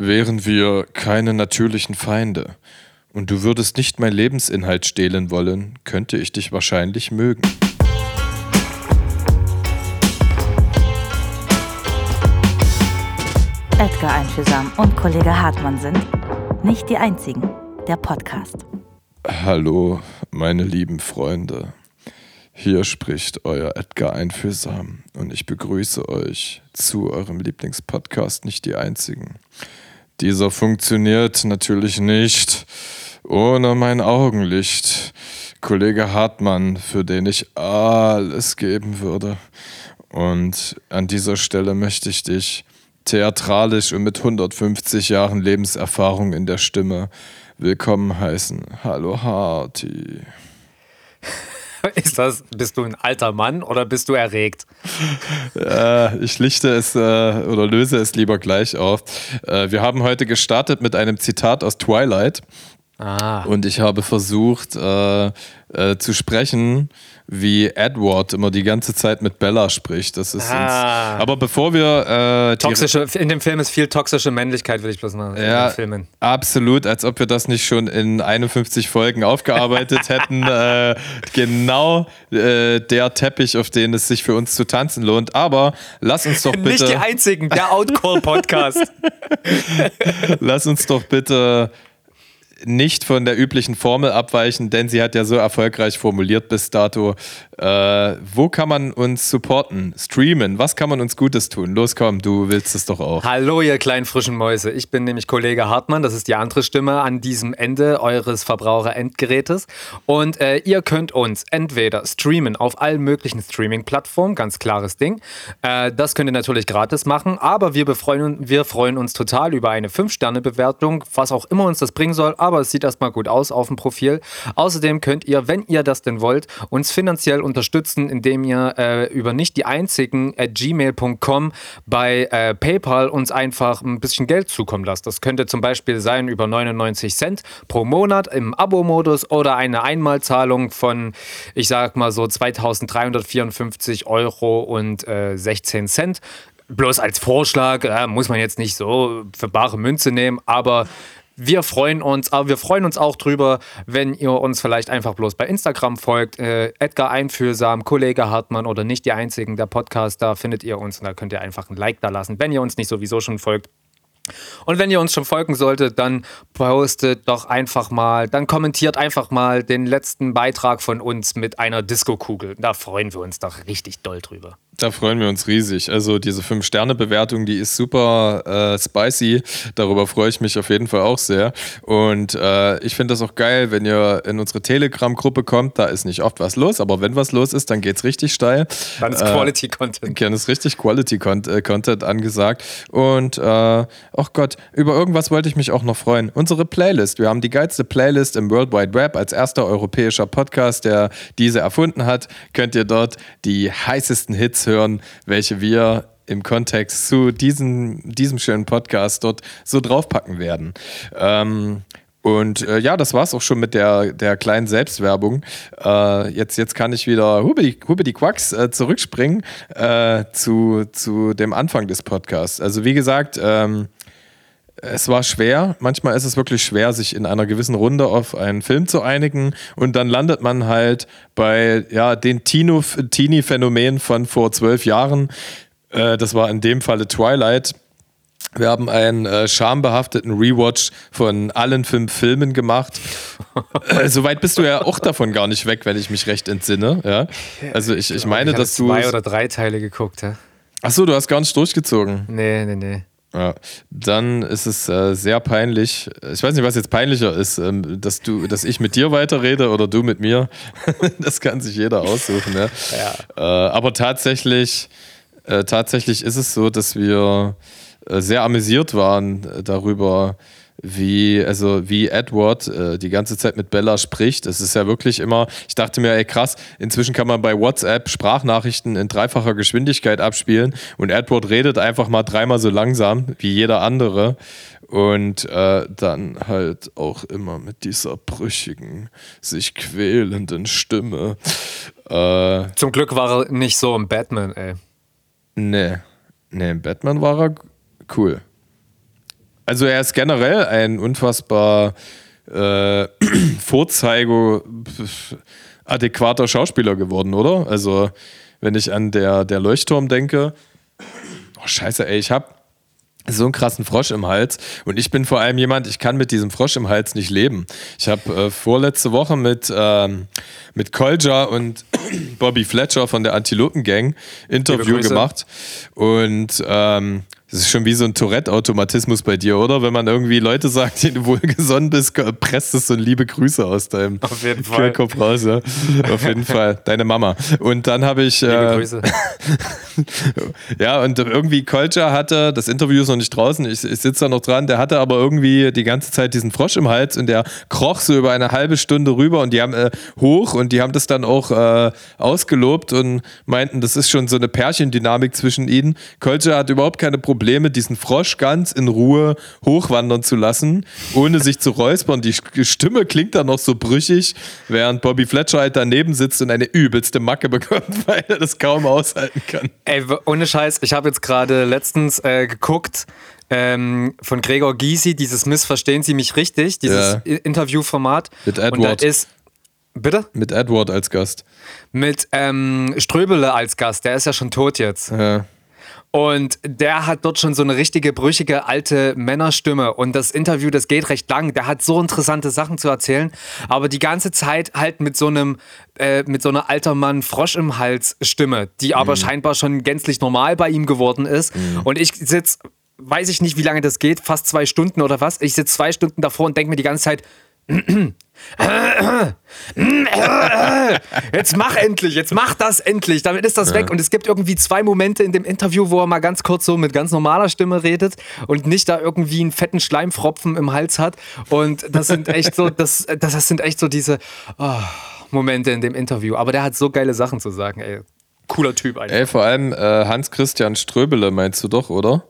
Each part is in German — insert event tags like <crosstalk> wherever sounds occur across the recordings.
Wären wir keine natürlichen Feinde und du würdest nicht mein Lebensinhalt stehlen wollen, könnte ich dich wahrscheinlich mögen. Edgar Einfühlsam und Kollege Hartmann sind nicht die einzigen. Der Podcast. Hallo, meine lieben Freunde. Hier spricht euer Edgar Einfühlsam und ich begrüße euch zu eurem Lieblingspodcast Nicht die Einzigen. Dieser funktioniert natürlich nicht ohne mein Augenlicht. Kollege Hartmann, für den ich alles geben würde. Und an dieser Stelle möchte ich dich theatralisch und mit 150 Jahren Lebenserfahrung in der Stimme willkommen heißen. Hallo Harty. <laughs> <laughs> Ist das, bist du ein alter Mann oder bist du erregt? Äh, ich lichte es äh, oder löse es lieber gleich auf. Äh, wir haben heute gestartet mit einem Zitat aus Twilight. Ah. Und ich habe versucht äh, äh, zu sprechen wie Edward immer die ganze Zeit mit Bella spricht. Das ist ah. uns. Aber bevor wir. Äh, toxische, in dem Film ist viel toxische Männlichkeit, will ich bloß mal ja, filmen. Absolut, als ob wir das nicht schon in 51 Folgen aufgearbeitet <laughs> hätten. Äh, genau äh, der Teppich, auf den es sich für uns zu tanzen lohnt. Aber lass uns doch bitte. Nicht die einzigen, der Outcall-Podcast. <laughs> lass uns doch bitte nicht von der üblichen Formel abweichen, denn sie hat ja so erfolgreich formuliert bis dato. Äh, wo kann man uns supporten, streamen? Was kann man uns Gutes tun? Los, komm, du willst es doch auch. Hallo, ihr kleinen frischen Mäuse. Ich bin nämlich Kollege Hartmann. Das ist die andere Stimme an diesem Ende eures Verbraucherendgerätes. Und äh, ihr könnt uns entweder streamen auf allen möglichen Streaming-Plattformen, ganz klares Ding. Äh, das könnt ihr natürlich gratis machen, aber wir, befreuen, wir freuen uns total über eine 5-Sterne-Bewertung, was auch immer uns das bringen soll. Aber es sieht erstmal gut aus auf dem Profil. Außerdem könnt ihr, wenn ihr das denn wollt, uns finanziell unterstützen, indem ihr äh, über nicht die einzigen at gmail.com bei äh, PayPal uns einfach ein bisschen Geld zukommen lasst. Das könnte zum Beispiel sein über 99 Cent pro Monat im Abo-Modus oder eine Einmalzahlung von, ich sag mal so 2354 Euro und äh, 16 Cent bloß als Vorschlag, äh, muss man jetzt nicht so für bare Münze nehmen, aber wir freuen uns, aber wir freuen uns auch drüber, wenn ihr uns vielleicht einfach bloß bei Instagram folgt. Äh, Edgar Einfühlsam, Kollege Hartmann oder nicht die einzigen, der Podcast, da findet ihr uns und da könnt ihr einfach ein Like da lassen, wenn ihr uns nicht sowieso schon folgt. Und wenn ihr uns schon folgen solltet, dann postet doch einfach mal, dann kommentiert einfach mal den letzten Beitrag von uns mit einer Disco-Kugel. Da freuen wir uns doch richtig doll drüber. Da freuen wir uns riesig. Also diese 5-Sterne-Bewertung, die ist super äh, spicy. Darüber freue ich mich auf jeden Fall auch sehr. Und äh, ich finde das auch geil, wenn ihr in unsere Telegram-Gruppe kommt. Da ist nicht oft was los, aber wenn was los ist, dann geht es richtig steil. Dann ist Quality-Content. Dann ist richtig Quality-Content äh, angesagt. Und äh, oh Gott, über irgendwas wollte ich mich auch noch freuen. Unsere Playlist. Wir haben die geilste Playlist im World Wide Web als erster europäischer Podcast, der diese erfunden hat. Könnt ihr dort die heißesten Hits hören, welche wir im Kontext zu diesem, diesem schönen Podcast dort so draufpacken werden. Ähm, und äh, ja, das war es auch schon mit der, der kleinen Selbstwerbung. Äh, jetzt, jetzt kann ich wieder Hubedi, Hubedi Quacks äh, zurückspringen äh, zu, zu dem Anfang des Podcasts. Also wie gesagt, ähm, es war schwer. Manchmal ist es wirklich schwer, sich in einer gewissen Runde auf einen Film zu einigen. Und dann landet man halt bei ja, den Teenie-Phänomen von vor zwölf Jahren. Äh, das war in dem Falle Twilight. Wir haben einen äh, schambehafteten Rewatch von allen fünf Filmen gemacht. <laughs> äh, Soweit bist du ja auch davon gar nicht weg, wenn ich mich recht entsinne. Ja? Also ich, ich meine, ich dass du. zwei oder drei Teile geguckt, ja? Achso, du hast gar nicht durchgezogen. Nee, nee, nee. Ja, dann ist es äh, sehr peinlich. Ich weiß nicht, was jetzt peinlicher ist, ähm, dass du, dass ich mit dir weiterrede oder du mit mir. <laughs> das kann sich jeder aussuchen. Ne? Ja. Äh, aber tatsächlich, äh, tatsächlich ist es so, dass wir äh, sehr amüsiert waren äh, darüber, wie, also wie Edward äh, die ganze Zeit mit Bella spricht. Es ist ja wirklich immer, ich dachte mir, ey krass, inzwischen kann man bei WhatsApp Sprachnachrichten in dreifacher Geschwindigkeit abspielen und Edward redet einfach mal dreimal so langsam wie jeder andere. Und äh, dann halt auch immer mit dieser brüchigen, sich quälenden Stimme. Äh, Zum Glück war er nicht so im Batman, ey. Nee. Nee, im Batman war er cool. Also er ist generell ein unfassbar äh, <clears throat> Vorzeige adäquater Schauspieler geworden, oder? Also wenn ich an der, der Leuchtturm denke, oh scheiße, ey, ich hab so einen krassen Frosch im Hals und ich bin vor allem jemand, ich kann mit diesem Frosch im Hals nicht leben. Ich habe äh, vorletzte Woche mit, ähm, mit Kolja und <clears throat> Bobby Fletcher von der Antilopen Gang Interview gemacht und ähm, das ist schon wie so ein Tourette-Automatismus bei dir, oder? Wenn man irgendwie Leute sagt, denen du wohlgesonnen bist, presst es so liebe Grüße aus deinem Auf jeden Fall. Kopf raus. Ja. Auf jeden <laughs> Fall. Deine Mama. Und dann habe ich. Liebe äh, Grüße. <laughs> ja, und irgendwie Kolcher hatte, das Interview ist noch nicht draußen, ich, ich sitze da noch dran, der hatte aber irgendwie die ganze Zeit diesen Frosch im Hals und der kroch so über eine halbe Stunde rüber und die haben äh, hoch und die haben das dann auch äh, ausgelobt und meinten, das ist schon so eine Pärchendynamik zwischen ihnen. Kolcher hat überhaupt keine Probleme Probleme, diesen Frosch ganz in Ruhe hochwandern zu lassen, ohne sich zu räuspern. Die Stimme klingt dann noch so brüchig, während Bobby Fletcher halt daneben sitzt und eine übelste Macke bekommt, <laughs> weil er das kaum aushalten kann. Ey, ohne Scheiß, ich habe jetzt gerade letztens äh, geguckt, ähm, von Gregor Gysi, dieses Missverstehen Sie mich richtig, dieses Ja. Interviewformat. Mit Und da Edward. ist. Bitte? Mit Edward als Gast. Mit ähm, Ströbele als Gast, der ist ja schon tot jetzt. Ja. Und der hat dort schon so eine richtige brüchige alte Männerstimme. Und das Interview, das geht recht lang. Der hat so interessante Sachen zu erzählen. Aber die ganze Zeit halt mit so einem, äh, mit so einer alter Mann Frosch im Hals Stimme, die aber scheinbar schon gänzlich normal bei ihm geworden ist. Und ich sitz, weiß ich nicht, wie lange das geht, fast zwei Stunden oder was. Ich sitze zwei Stunden davor und denke mir die ganze Zeit, Jetzt mach endlich, jetzt mach das endlich, damit ist das weg. Und es gibt irgendwie zwei Momente in dem Interview, wo er mal ganz kurz so mit ganz normaler Stimme redet und nicht da irgendwie einen fetten Schleimfropfen im Hals hat. Und das sind echt so, das, das, das sind echt so diese oh, Momente in dem Interview. Aber der hat so geile Sachen zu sagen, ey. Cooler Typ eigentlich. Ey, vor allem äh, Hans-Christian Ströbele meinst du doch, oder?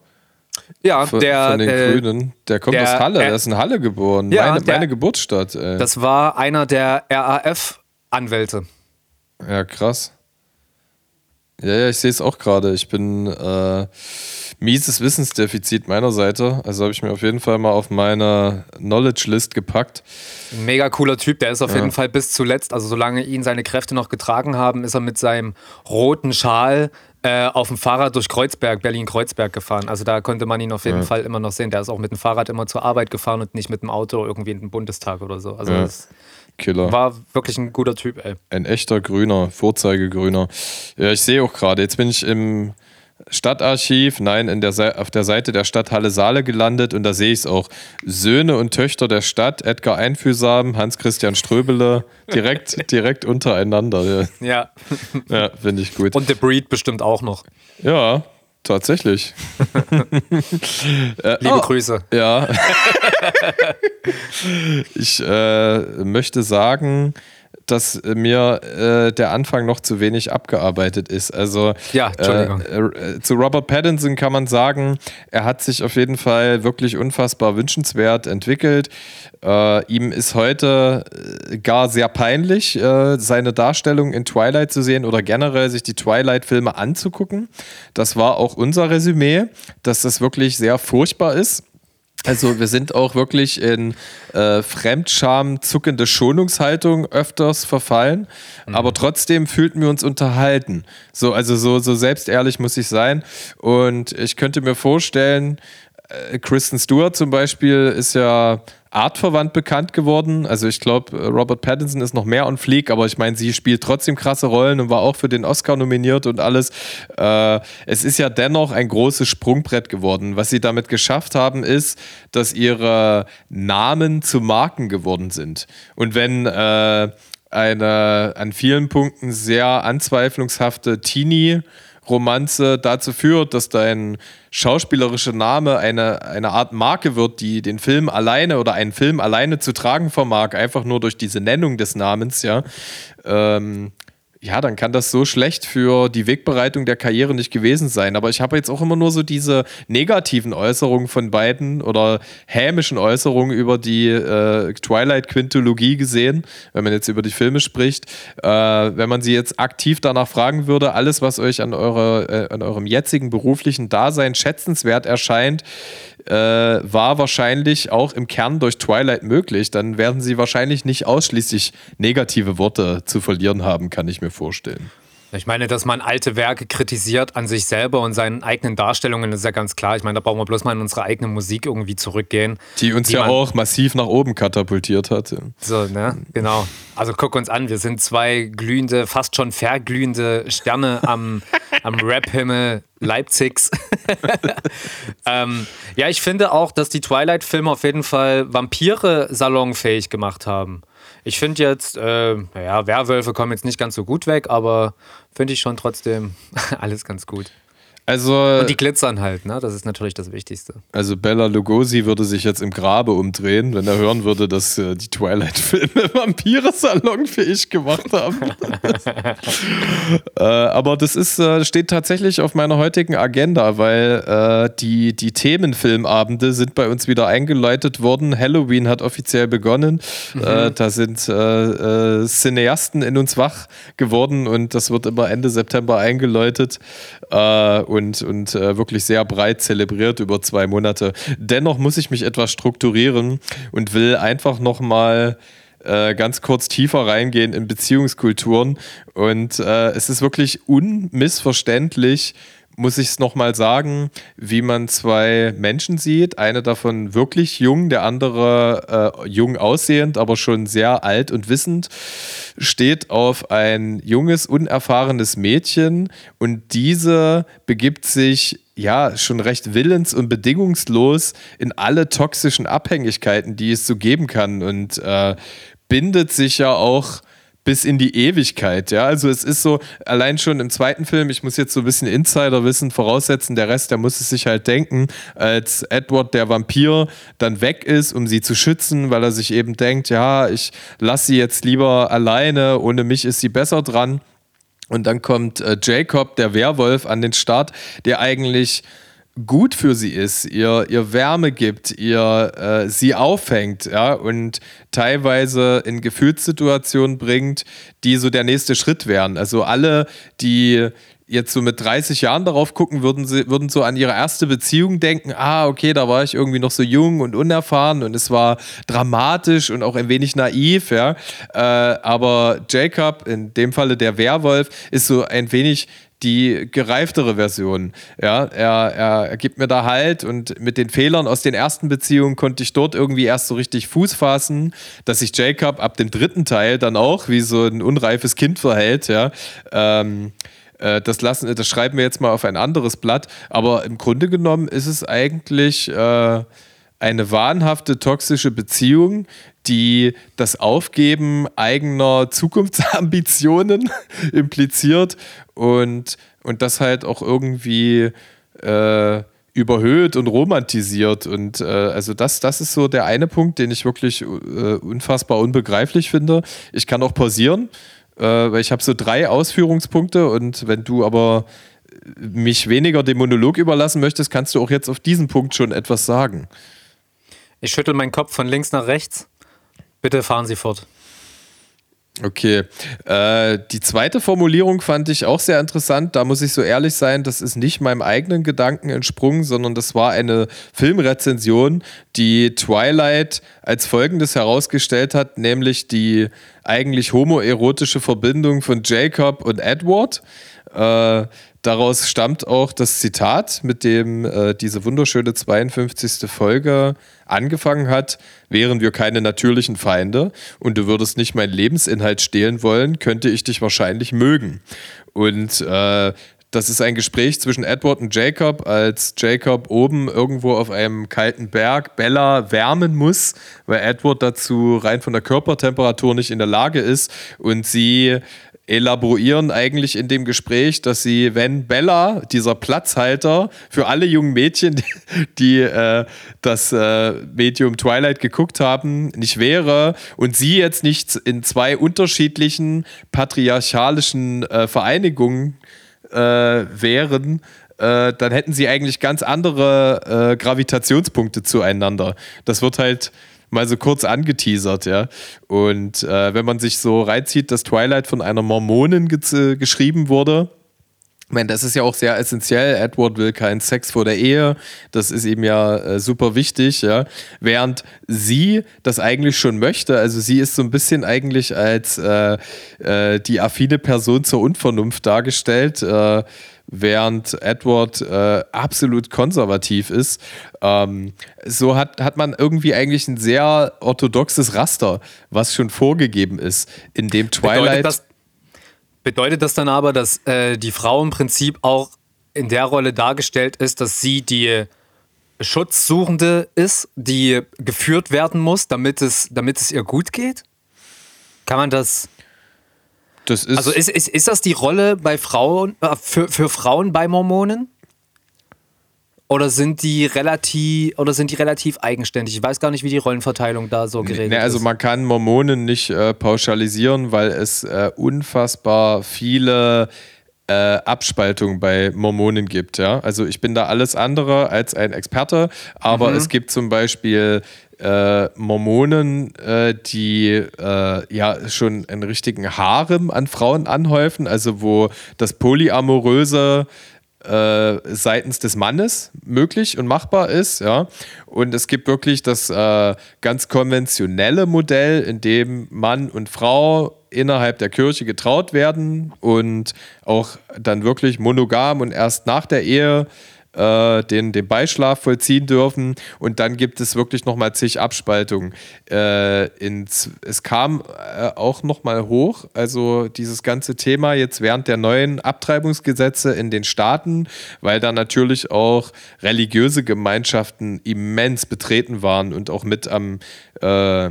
Ja, Von, der, von den äh, Grünen. Der kommt der- aus Halle, äh, der ist in Halle geboren. Ja, meine, der- meine Geburtsstadt, ey. das war einer der RAF-Anwälte. Ja, krass. Ja, ja, ich sehe es auch gerade. Ich bin äh, mieses Wissensdefizit meiner Seite. Also habe ich mir auf jeden Fall mal auf meine Knowledge-List gepackt. Mega cooler Typ, der ist auf jeden Fall bis zuletzt, also solange ihn seine Kräfte noch getragen haben, ist er mit seinem roten Schal äh, auf dem Fahrrad durch Kreuzberg, Berlin-Kreuzberg gefahren. Also da konnte man ihn auf jeden Fall immer noch sehen. Der ist auch mit dem Fahrrad immer zur Arbeit gefahren und nicht mit dem Auto irgendwie in den Bundestag oder so. Also Ja. das Killer. war wirklich ein guter Typ, ey. Ein echter Grüner, Vorzeigegrüner. Ja, ich sehe auch gerade, jetzt bin ich im Stadtarchiv, nein, in der auf der Seite der Stadt Halle Saale gelandet und da sehe ich es auch. Söhne und Töchter der Stadt, Edgar Einfühlsam, Hans-Christian Ströbele, direkt, <laughs> direkt untereinander. Ja. Ja, <laughs> ja finde ich gut. Und The Breed bestimmt auch noch. Ja, tatsächlich. <laughs> Liebe oh. Grüße. Ja. ich äh, möchte sagen, dass mir äh, der Anfang noch zu wenig abgearbeitet ist. Also Ja. Äh, äh, zu Robert Pattinson kann man sagen, er hat sich auf jeden Fall wirklich unfassbar wünschenswert entwickelt. Äh, ihm ist heute äh, gar sehr peinlich, äh, seine Darstellung in Twilight zu sehen oder generell sich die Twilight-Filme anzugucken. Das war auch unser Resümee, dass das wirklich sehr furchtbar ist. Also wir sind auch wirklich in äh, Fremdscham, zuckende Schonungshaltung öfters verfallen, aber trotzdem fühlten wir uns unterhalten. So, also so, so selbstehrlich muss ich sein. Und ich könnte mir vorstellen, äh, Kristen Stewart zum Beispiel ist ja artverwandt bekannt geworden. Also ich glaube, Robert Pattinson ist noch mehr on fleek, aber ich meine, sie spielt trotzdem krasse Rollen und war auch für den Oscar nominiert und alles. Äh, es ist ja dennoch ein großes Sprungbrett geworden. Was sie damit geschafft haben, ist, dass ihre Namen zu Marken geworden sind. Und wenn äh, eine an vielen Punkten sehr anzweiflungshafte Teenie Romanze dazu führt, dass dein schauspielerischer Name eine, eine Art Marke wird, die den Film alleine oder einen Film alleine zu tragen vermag, einfach nur durch diese Nennung des Namens, ja. Ähm, ja, dann kann das so schlecht für die Wegbereitung der Karriere nicht gewesen sein. Aber ich habe jetzt auch immer nur so diese negativen Äußerungen von beiden oder hämischen Äußerungen über die äh, Twilight-Quintologie gesehen, wenn man jetzt über die Filme spricht. Äh, wenn man sie jetzt aktiv danach fragen würde, alles, was euch an, eurer, äh, an eurem jetzigen beruflichen Dasein schätzenswert erscheint, äh, war wahrscheinlich auch im Kern durch Twilight möglich. Dann werden sie wahrscheinlich nicht ausschließlich negative Worte zu verlieren haben, kann ich mir vorstellen. Ich meine, dass man alte Werke kritisiert an sich selber und seinen eigenen Darstellungen, ist ja ganz klar. Ich meine, da brauchen wir bloß mal in unsere eigene Musik irgendwie zurückgehen. Die uns ja auch massiv nach oben katapultiert hat. So, ne? Genau. Also guck uns an, wir sind zwei glühende, fast schon verglühende Sterne am, <laughs> am Rap-Himmel Leipzigs. <laughs> ähm, ja, ich finde auch, dass die Twilight-Filme auf jeden Fall Vampire salonfähig gemacht haben. Ich finde jetzt, äh, naja, Werwölfe kommen jetzt nicht ganz so gut weg, aber finde ich schon trotzdem <laughs> alles ganz gut. Also, und die glitzern halt, ne? Das ist natürlich das Wichtigste. Also Bella Lugosi würde sich jetzt im Grabe umdrehen, wenn er hören würde, dass äh, die Twilight-Filme <laughs> Vampire salonfähig gemacht haben. <laughs> äh, aber das ist, äh, steht tatsächlich auf meiner heutigen Agenda, weil äh, die, die Themenfilmabende sind bei uns wieder eingeläutet worden. Halloween hat offiziell begonnen. Mhm. Äh, da sind äh, Cineasten in uns wach geworden und das wird immer Ende September eingeläutet. und und, und äh, wirklich sehr breit zelebriert über zwei Monate. Dennoch muss ich mich etwas strukturieren und will einfach nochmal äh, ganz kurz tiefer reingehen in Beziehungskulturen. Und äh, es ist wirklich unmissverständlich, muss ich es nochmal sagen, wie man zwei Menschen sieht. Eine davon wirklich jung, der andere äh, jung aussehend, aber schon sehr alt und wissend, steht auf ein junges, unerfahrenes Mädchen und diese begibt sich ja schon recht willens- und bedingungslos in alle toxischen Abhängigkeiten, die es so geben kann und äh, bindet sich ja auch bis in die Ewigkeit. Ja, also es ist so, allein schon im zweiten Film, ich muss jetzt so ein bisschen Insiderwissen voraussetzen, der Rest, der muss es sich halt denken, als Edward der Vampir dann weg ist, um sie zu schützen, weil er sich eben denkt, ja, ich lasse sie jetzt lieber alleine, ohne mich ist sie besser dran. Und dann kommt äh, Jacob, der Werwolf, an den Start, der eigentlich gut für sie ist, ihr, ihr Wärme gibt, ihr äh, sie aufhängt, ja, und teilweise in Gefühlssituationen bringt, die so der nächste Schritt wären. Also alle, die jetzt so mit 30 Jahren darauf gucken, würden sie würden so an ihre erste Beziehung denken, ah, okay, da war ich irgendwie noch so jung und unerfahren und es war dramatisch und auch ein wenig naiv, ja. Äh, aber Jacob, in dem Falle der Werwolf, ist so ein wenig die gereiftere Version. Ja, er, er, er gibt mir da halt und mit den Fehlern aus den ersten Beziehungen konnte ich dort irgendwie erst so richtig Fuß fassen, dass sich Jacob ab dem dritten Teil dann auch wie so ein unreifes Kind verhält. Ja, ähm, äh, das lassen, das schreiben wir jetzt mal auf ein anderes Blatt. Aber im Grunde genommen ist es eigentlich äh, eine wahnhafte toxische Beziehung, die das Aufgeben eigener Zukunftsambitionen <laughs> impliziert und, und das halt auch irgendwie äh, überhöht und romantisiert. Und äh, also das, das ist so der eine Punkt, den ich wirklich äh, unfassbar unbegreiflich finde. Ich kann auch pausieren, äh, weil ich habe so drei Ausführungspunkte und wenn du aber mich weniger dem Monolog überlassen möchtest, kannst du auch jetzt auf diesen Punkt schon etwas sagen. Ich schüttel meinen Kopf von links nach rechts. Bitte fahren Sie fort. Okay. Äh, die zweite Formulierung fand ich auch sehr interessant. Da muss ich so ehrlich sein, das ist nicht meinem eigenen Gedanken entsprungen, sondern das war eine Filmrezension, die Twilight als folgendes herausgestellt hat, nämlich die eigentlich homoerotische Verbindung von Jacob und Edward. Äh, daraus stammt auch das Zitat, mit dem äh, diese wunderschöne 52. Folge angefangen hat, wären wir keine natürlichen Feinde und du würdest nicht meinen Lebensinhalt stehlen wollen, könnte ich dich wahrscheinlich mögen. Und äh, das ist ein Gespräch zwischen Edward und Jacob, als Jacob oben irgendwo auf einem kalten Berg Bella wärmen muss, weil Edward dazu rein von der Körpertemperatur nicht in der Lage ist und sie elaborieren eigentlich in dem Gespräch, dass sie, wenn Bella, dieser Platzhalter für alle jungen Mädchen, die, die äh, das äh, Medium Twilight geguckt haben, nicht wäre und sie jetzt nicht in zwei unterschiedlichen patriarchalischen äh, Vereinigungen äh, wären, äh, dann hätten sie eigentlich ganz andere äh, Gravitationspunkte zueinander. Das wird halt mal so kurz angeteasert, ja. Und äh, wenn man sich so reinzieht, dass Twilight von einer Mormonin ge geschrieben wurde, Ich meine, das ist ja auch sehr essentiell. Edward will keinen Sex vor der Ehe. Das ist ihm ja äh, super wichtig, ja. Während sie das eigentlich schon möchte. Also sie ist so ein bisschen eigentlich als äh, äh, die affine Person zur Unvernunft dargestellt. Äh, während Edward äh, absolut konservativ ist. Ähm, so hat, hat man irgendwie eigentlich ein sehr orthodoxes Raster, was schon vorgegeben ist, in dem Twilight. Das, Bedeutet das dann aber, dass äh, die Frau im Prinzip auch in der Rolle dargestellt ist, dass sie die Schutzsuchende ist, die geführt werden muss, damit es, damit es ihr gut geht? Kann man das. Das ist also ist, ist, ist das die Rolle bei Frauen, äh, für, für Frauen bei Mormonen? Oder sind die relativ oder sind die relativ eigenständig? Ich weiß gar nicht, wie die Rollenverteilung da so geregelt nee, also ist. Also man kann Mormonen nicht äh, pauschalisieren, weil es äh, unfassbar viele äh, Abspaltungen bei Mormonen gibt. Ja? Also ich bin da alles andere als ein Experte, aber mhm. es gibt zum Beispiel äh, Mormonen, äh, die äh, ja schon einen richtigen Harem an Frauen anhäufen, also wo das Polyamoröse äh, seitens des Mannes möglich und machbar ist. Ja? Und es gibt wirklich das äh, ganz konventionelle Modell, in dem Mann und Frau innerhalb der Kirche getraut werden und auch dann wirklich monogam und erst nach der Ehe äh, den, den Beischlaf vollziehen dürfen. Und dann gibt es wirklich nochmal zig Abspaltungen. Äh, ins, es kam äh, auch nochmal hoch, also dieses ganze Thema jetzt während der neuen Abtreibungsgesetze in den Staaten, weil da natürlich auch religiöse Gemeinschaften immens betreten waren und auch mit am äh,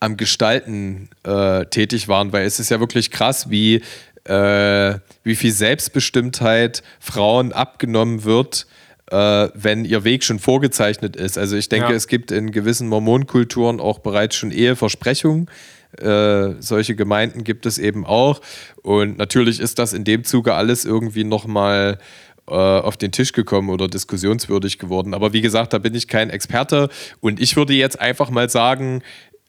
am Gestalten äh, tätig waren, weil es ist ja wirklich krass, wie äh, wie viel Selbstbestimmtheit Frauen abgenommen wird, äh, wenn ihr Weg schon vorgezeichnet ist. Also ich denke, ja. es gibt in gewissen Mormonkulturen auch bereits schon Eheversprechungen. Äh, solche Gemeinden gibt es eben auch. Und natürlich ist das in dem Zuge alles irgendwie nochmal äh, auf den Tisch gekommen oder diskussionswürdig geworden. Aber wie gesagt, da bin ich kein Experte. Und ich würde jetzt einfach mal sagen,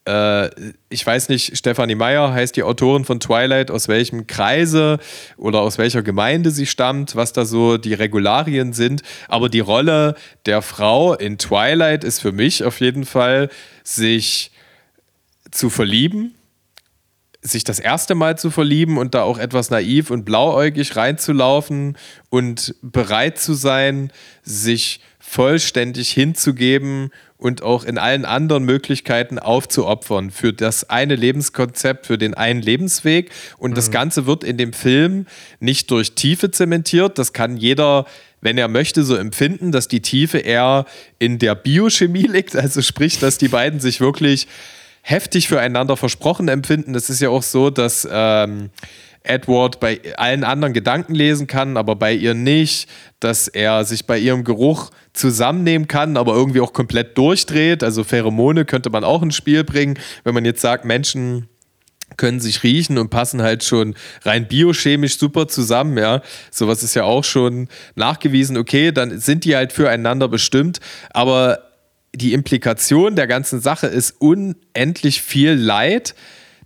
ich weiß nicht, Stefanie Meyer heißt die Autorin von Twilight, aus welchem Kreise oder aus welcher Gemeinde sie stammt, was da so die Regularien sind. Aber die Rolle der Frau in Twilight ist für mich auf jeden Fall, sich zu verlieben, sich das erste Mal zu verlieben und da auch etwas naiv und blauäugig reinzulaufen und bereit zu sein, sich vollständig hinzugeben und auch in allen anderen Möglichkeiten aufzuopfern für das eine Lebenskonzept, für den einen Lebensweg. Und mhm. das Ganze wird in dem Film nicht durch Tiefe zementiert. Das kann jeder, wenn er möchte, so empfinden, dass die Tiefe eher in der Biochemie <laughs> liegt. Also sprich, dass die beiden sich wirklich heftig füreinander versprochen empfinden. Es ist ja auch so, dass ähm, Edward bei allen anderen Gedanken lesen kann, aber bei ihr nicht, dass er sich bei ihrem Geruch zusammennehmen kann, aber irgendwie auch komplett durchdreht. Also Pheromone könnte man auch ins Spiel bringen, wenn man jetzt sagt, Menschen können sich riechen und passen halt schon rein biochemisch super zusammen, ja. Sowas ist ja auch schon nachgewiesen, okay, dann sind die halt füreinander bestimmt, aber die Implikation der ganzen Sache ist unendlich viel Leid,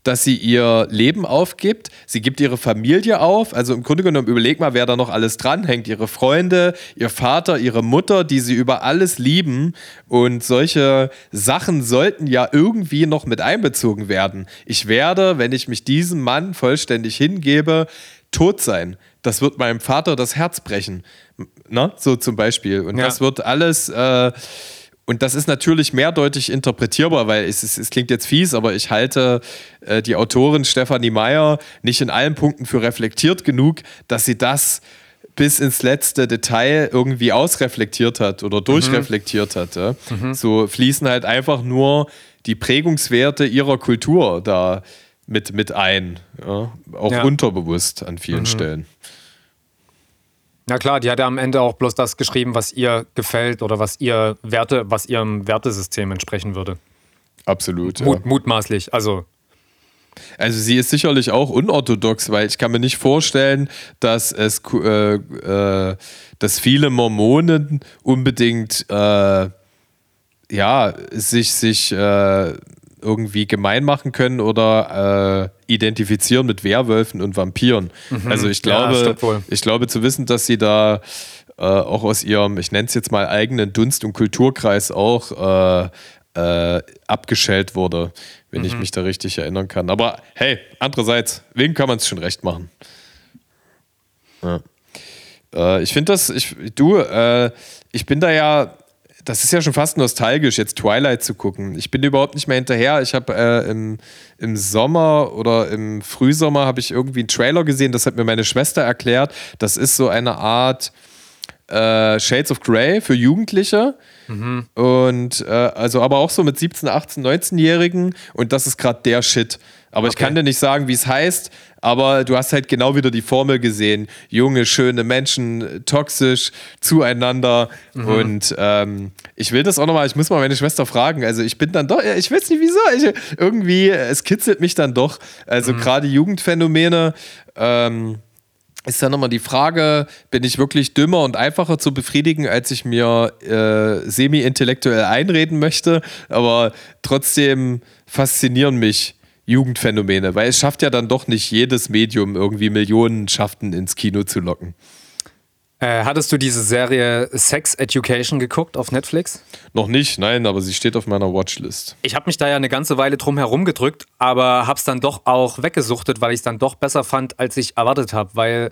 dass sie ihr Leben aufgibt. Sie gibt ihre Familie auf. Also im Grunde genommen, überleg mal, wer da noch alles dranhängt. Ihre Freunde, ihr Vater, ihre Mutter, die sie über alles lieben. Und solche Sachen sollten ja irgendwie noch mit einbezogen werden. Ich werde, wenn ich mich diesem Mann vollständig hingebe, tot sein. Das wird meinem Vater das Herz brechen. Na, so zum Beispiel. Und ja. das wird alles. Äh, und das ist natürlich mehrdeutig interpretierbar, weil es, es, es klingt jetzt fies, aber ich halte äh, die Autorin Stefanie Meyer nicht in allen Punkten für reflektiert genug, dass sie das bis ins letzte Detail irgendwie ausreflektiert hat oder durchreflektiert mhm. hat. Ja. Mhm. So fließen halt einfach nur die Prägungswerte ihrer Kultur da mit, mit ein. Ja. Auch ja. unterbewusst an vielen mhm. Stellen. Na klar, die hat ja am Ende auch bloß das geschrieben, was ihr gefällt oder was ihr Werte, was ihrem Wertesystem entsprechen würde. Absolut. Mut, ja. Mutmaßlich, also. Also sie ist sicherlich auch unorthodox, weil ich kann mir nicht vorstellen, dass es äh, äh, dass viele Mormonen unbedingt äh, ja sich sich äh, irgendwie gemein machen können oder äh, identifizieren mit Werwölfen und Vampiren. Mhm. Also ich Ja, glaube, wohl. ich glaube zu wissen, dass sie da äh, auch aus ihrem, ich nenne es jetzt mal eigenen Dunst- und Kulturkreis auch äh, äh, abgeschält wurde, wenn ich mich da richtig erinnern kann. Aber hey, andererseits, wem kann man es schon recht machen? Ja. Äh, ich finde das, ich, du, äh, ich bin da ja, das ist ja schon fast nostalgisch, jetzt Twilight zu gucken. Ich bin überhaupt nicht mehr hinterher. Ich habe äh, im, im Sommer oder im Frühsommer habe ich irgendwie einen Trailer gesehen, das hat mir meine Schwester erklärt. Das ist so eine Art äh, Shades of Grey für Jugendliche. Und äh, also aber auch so mit 17, 18, 19-Jährigen und das ist gerade der Shit. Aber ich Okay. kann dir nicht sagen, wie es heißt, aber du hast halt genau wieder die Formel gesehen. Junge, schöne Menschen, toxisch, zueinander. Und ähm, ich will das auch nochmal, ich muss mal meine Schwester fragen. Also ich bin dann doch, ich weiß nicht wieso, ich, irgendwie, es kitzelt mich dann doch. Also gerade Jugendphänomene. Ähm, ist dann nochmal die Frage, bin ich wirklich dümmer und einfacher zu befriedigen, als ich mir äh, semi-intellektuell einreden möchte, aber trotzdem faszinieren mich Jugendphänomene, weil es schafft ja dann doch nicht jedes Medium irgendwie Millionenschaften ins Kino zu locken. Äh, hattest du diese Serie Sex Education geguckt auf Netflix? Noch nicht, nein, aber sie steht auf meiner Watchlist. Ich habe mich da ja eine ganze Weile drum herum gedrückt, aber habe es dann doch auch weggesuchtet, weil ich es dann doch besser fand, als ich erwartet habe. Weil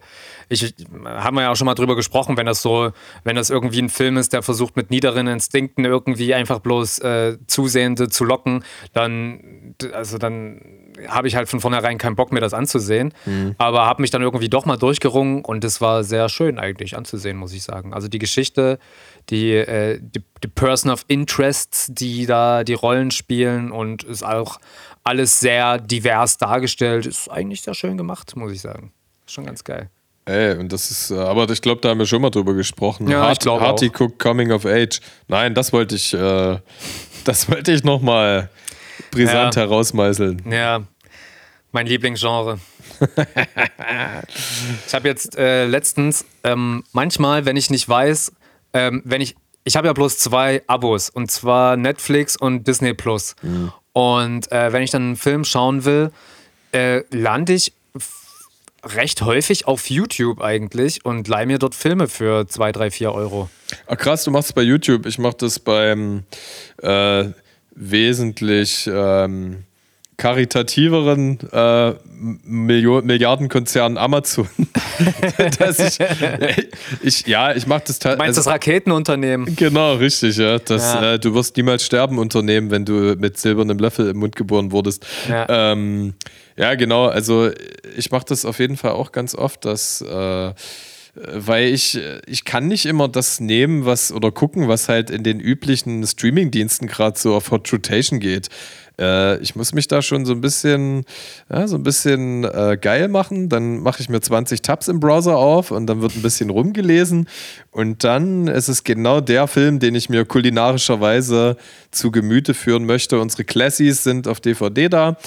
ich, haben wir ja auch schon mal drüber gesprochen, wenn das so, wenn das irgendwie ein Film ist, der versucht mit niederen Instinkten irgendwie einfach bloß äh, Zusehende zu locken, dann, also dann habe ich halt von vornherein keinen Bock mehr, das anzusehen. Aber habe mich dann irgendwie doch mal durchgerungen und es war sehr schön eigentlich anzusehen, muss ich sagen. Also die Geschichte, die, äh, die, die Person of Interests, die da die Rollen spielen und ist auch alles sehr divers dargestellt, ist eigentlich sehr schön gemacht, muss ich sagen. Ist schon ganz geil. Ey, und das ist, äh, aber ich glaube, da haben wir schon mal drüber gesprochen. Ja, ich glaube Harty. Cook Coming of Age. Nein, das wollte ich, äh, <laughs> das wollte ich nochmal brisant Ja. herausmeißeln. Ja, mein Lieblingsgenre. <laughs> ich habe jetzt äh, letztens, ähm, manchmal, wenn ich nicht weiß, ähm, wenn ich, ich habe ja bloß zwei Abos und zwar Netflix und Disney Plus. Und äh, wenn ich dann einen Film schauen will, äh, lande ich recht häufig auf YouTube eigentlich und leihe mir dort Filme für 2, 3, 4 Euro. Ah, krass, du machst es bei YouTube. Ich mache das beim äh, wesentlich ähm, karitativeren äh, Milliardenkonzern Amazon. <laughs> Dass ich, ich, ja, ich mache das Meinst du teilweise. das Raketenunternehmen? Genau, richtig, ja. Das, Ja. Äh, du wirst niemals sterben Unternehmen, wenn du mit silbernem Löffel im Mund geboren wurdest. Ja. Ähm, ja, genau. Also ich mache das auf jeden Fall auch ganz oft, dass äh, weil ich, ich kann nicht immer das nehmen, was oder gucken, was halt in den üblichen Streaming-Diensten gerade so auf Hot Rotation geht. Äh, ich muss mich da schon so ein bisschen, ja, so ein bisschen äh, geil machen. Dann mache ich mir 20 Tabs im Browser auf und dann wird ein bisschen rumgelesen. Und dann ist es genau der Film, den ich mir kulinarischerweise zu Gemüte führen möchte. Unsere Classies sind auf DVD da.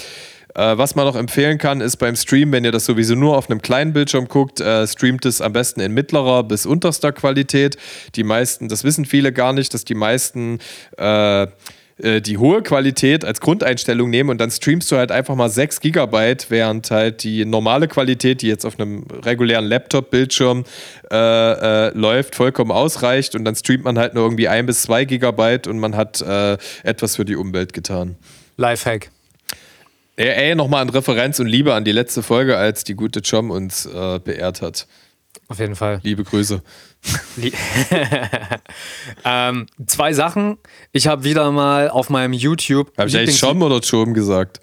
Äh, was man noch empfehlen kann, ist beim Stream, wenn ihr das sowieso nur auf einem kleinen Bildschirm guckt, äh, streamt es am besten in mittlerer bis unterster Qualität. Die meisten, das wissen viele gar nicht, dass die meisten äh, äh, die hohe Qualität als Grundeinstellung nehmen und dann streamst du halt einfach mal 6 Gigabyte, während halt die normale Qualität, die jetzt auf einem regulären Laptop-Bildschirm äh, äh, läuft, vollkommen ausreicht und dann streamt man halt nur irgendwie 1 bis 2 Gigabyte und man hat äh, etwas für die Umwelt getan. Lifehack. Ey, nochmal an Referenz und Liebe an die letzte Folge, als die gute Chom uns äh, beehrt hat. Auf jeden Fall. Liebe Grüße. <laughs> Ähm, zwei Sachen. Ich habe wieder mal auf meinem YouTube. Habe ich eigentlich Chom oder Chom gesagt?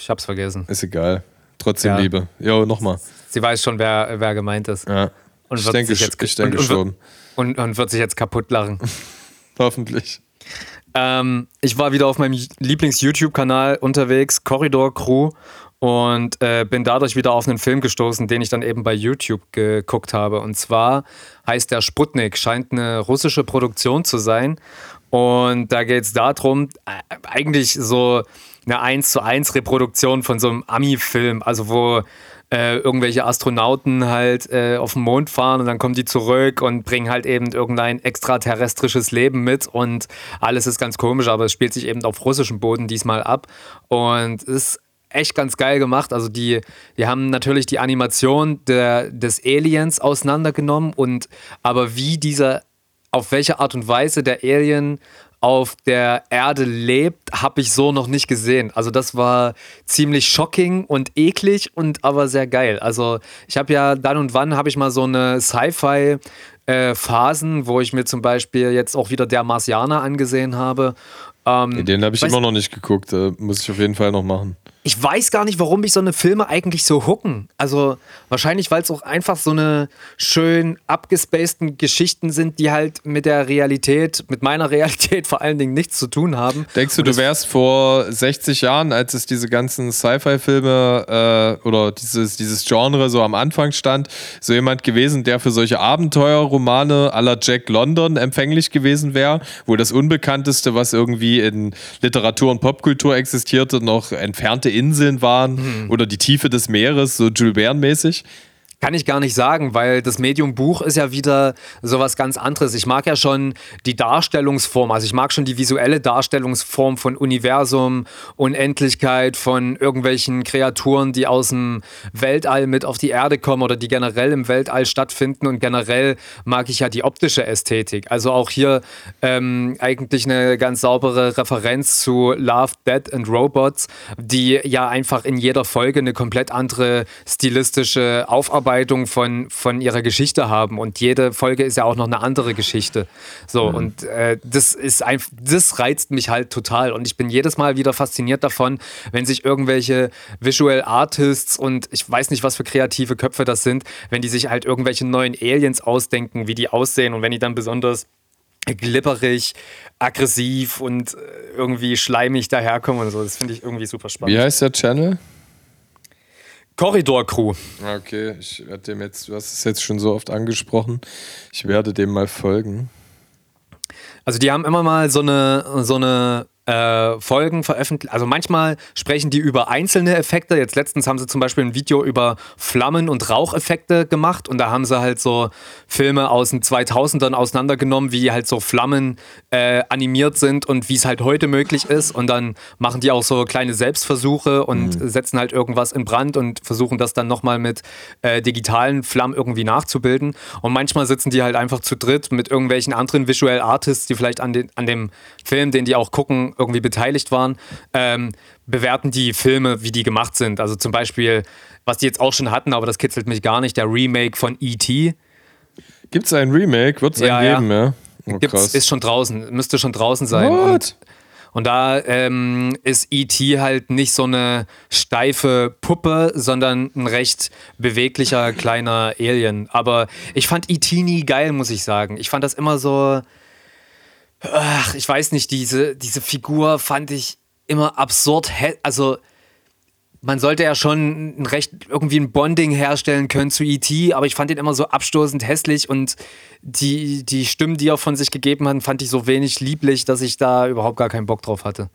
Ich hab's vergessen. Ist egal. Trotzdem Ja. Liebe. Jo, nochmal. Sie weiß schon, wer, wer gemeint ist. Ja. Und ich denke, sich jetzt ich denke und, und, schon. Und, und wird sich jetzt kaputt lachen. <laughs> Hoffentlich. Ähm, ich war wieder auf meinem Lieblings-YouTube-Kanal unterwegs, Corridor Crew, und äh, bin dadurch wieder auf einen Film gestoßen, den ich dann eben bei YouTube geguckt habe. Und zwar heißt der Sputnik, scheint eine russische Produktion zu sein. Und da geht es darum, äh, eigentlich so eine 1 zu 1 Reproduktion von so einem Ami-Film, also wo äh, irgendwelche Astronauten halt äh, auf den Mond fahren und dann kommen die zurück und bringen halt eben irgendein extraterrestrisches Leben mit und alles ist ganz komisch, aber es spielt sich eben auf russischem Boden diesmal ab und ist echt ganz geil gemacht. Also die, die haben natürlich die Animation der, des Aliens auseinandergenommen und aber wie dieser, auf welche Art und Weise der Alien auf der Erde lebt, habe ich so noch nicht gesehen. Also das war ziemlich shocking und eklig und aber sehr geil. Also ich habe ja dann und wann habe ich mal so eine Sci-Fi äh, Phasen, wo ich mir zum Beispiel jetzt auch wieder der Marsianer angesehen habe. Ähm, Den habe ich immer noch nicht geguckt, äh, muss ich auf jeden Fall noch machen ich weiß gar nicht, warum mich so eine Filme eigentlich so hooken. Also wahrscheinlich, weil es auch einfach so eine schön abgespaceden Geschichten sind, die halt mit der Realität, mit meiner <laughs> Realität vor allen Dingen nichts zu tun haben. Denkst du, du wärst vor 60 Jahren, als es diese ganzen Sci-Fi-Filme äh, oder dieses, dieses Genre so am Anfang stand, so jemand gewesen, der für solche Abenteuerromane à la Jack London empfänglich gewesen wäre, wo das Unbekannteste, was irgendwie in Literatur und Popkultur existierte, noch entfernte Inseln waren hm. oder die Tiefe des Meeres, so Jules Verne-mäßig. Kann ich gar nicht sagen, weil das Medium Buch ist ja wieder sowas ganz anderes. Ich mag ja schon die Darstellungsform, also ich mag schon die visuelle Darstellungsform von Universum, Unendlichkeit, von irgendwelchen Kreaturen, die aus dem Weltall mit auf die Erde kommen oder die generell im Weltall stattfinden. Und generell mag ich ja die optische Ästhetik. Also auch hier ähm, eigentlich eine ganz saubere Referenz zu Love, Dead and Robots, die ja einfach in jeder Folge eine komplett andere stilistische Aufarbeitung Aufarbeitung von, von ihrer Geschichte haben und jede Folge ist ja auch noch eine andere Geschichte. So, mhm. und äh, das ist einfach, das reizt mich halt total. Und ich bin jedes Mal wieder fasziniert davon, wenn sich irgendwelche Visual Artists und ich weiß nicht, was für kreative Köpfe das sind, wenn die sich halt irgendwelche neuen Aliens ausdenken, wie die aussehen und wenn die dann besonders glipperig, aggressiv und äh, irgendwie schleimig daherkommen und so. Das finde ich irgendwie super spannend. Wie heißt der Channel? Korridor Crew. Okay, ich werde dem jetzt, du hast es jetzt schon so oft angesprochen, ich werde dem mal folgen. Also die haben immer mal so eine, so eine äh, Folgen veröffentlicht. Also manchmal sprechen die über einzelne Effekte. Jetzt letztens haben sie zum Beispiel ein Video über Flammen- und Raucheffekte gemacht und da haben sie halt so Filme aus den 2000ern auseinandergenommen, wie halt so Flammen äh, animiert sind und wie es halt heute möglich ist. Und dann machen die auch so kleine Selbstversuche und mhm. setzen halt irgendwas in Brand und versuchen das dann nochmal mit äh, digitalen Flammen irgendwie nachzubilden. Und manchmal sitzen die halt einfach zu dritt mit irgendwelchen anderen Visual Artists, die vielleicht an, den, an dem Film, den die auch gucken, irgendwie beteiligt waren, ähm, bewerten die Filme, wie die gemacht sind. Also zum Beispiel, was die jetzt auch schon hatten, aber das kitzelt mich gar nicht, der Remake von E.T. Gibt es ein Remake? Wird es ja, einen geben, ja? Oh, Gibt's, ist schon draußen, müsste schon draußen sein. What? Und, und da ähm, ist E.T. halt nicht so eine steife Puppe, sondern ein recht beweglicher <laughs> kleiner Alien. Aber ich fand E.T. nie geil, muss ich sagen. Ich fand das immer so ach, ich weiß nicht, diese, diese Figur fand ich immer absurd. Also, man sollte ja schon ein recht irgendwie ein Bonding herstellen können zu E.T., aber ich fand ihn immer so abstoßend hässlich und die, die Stimmen, die er von sich gegeben hat, fand ich so wenig lieblich, dass ich da überhaupt gar keinen Bock drauf hatte.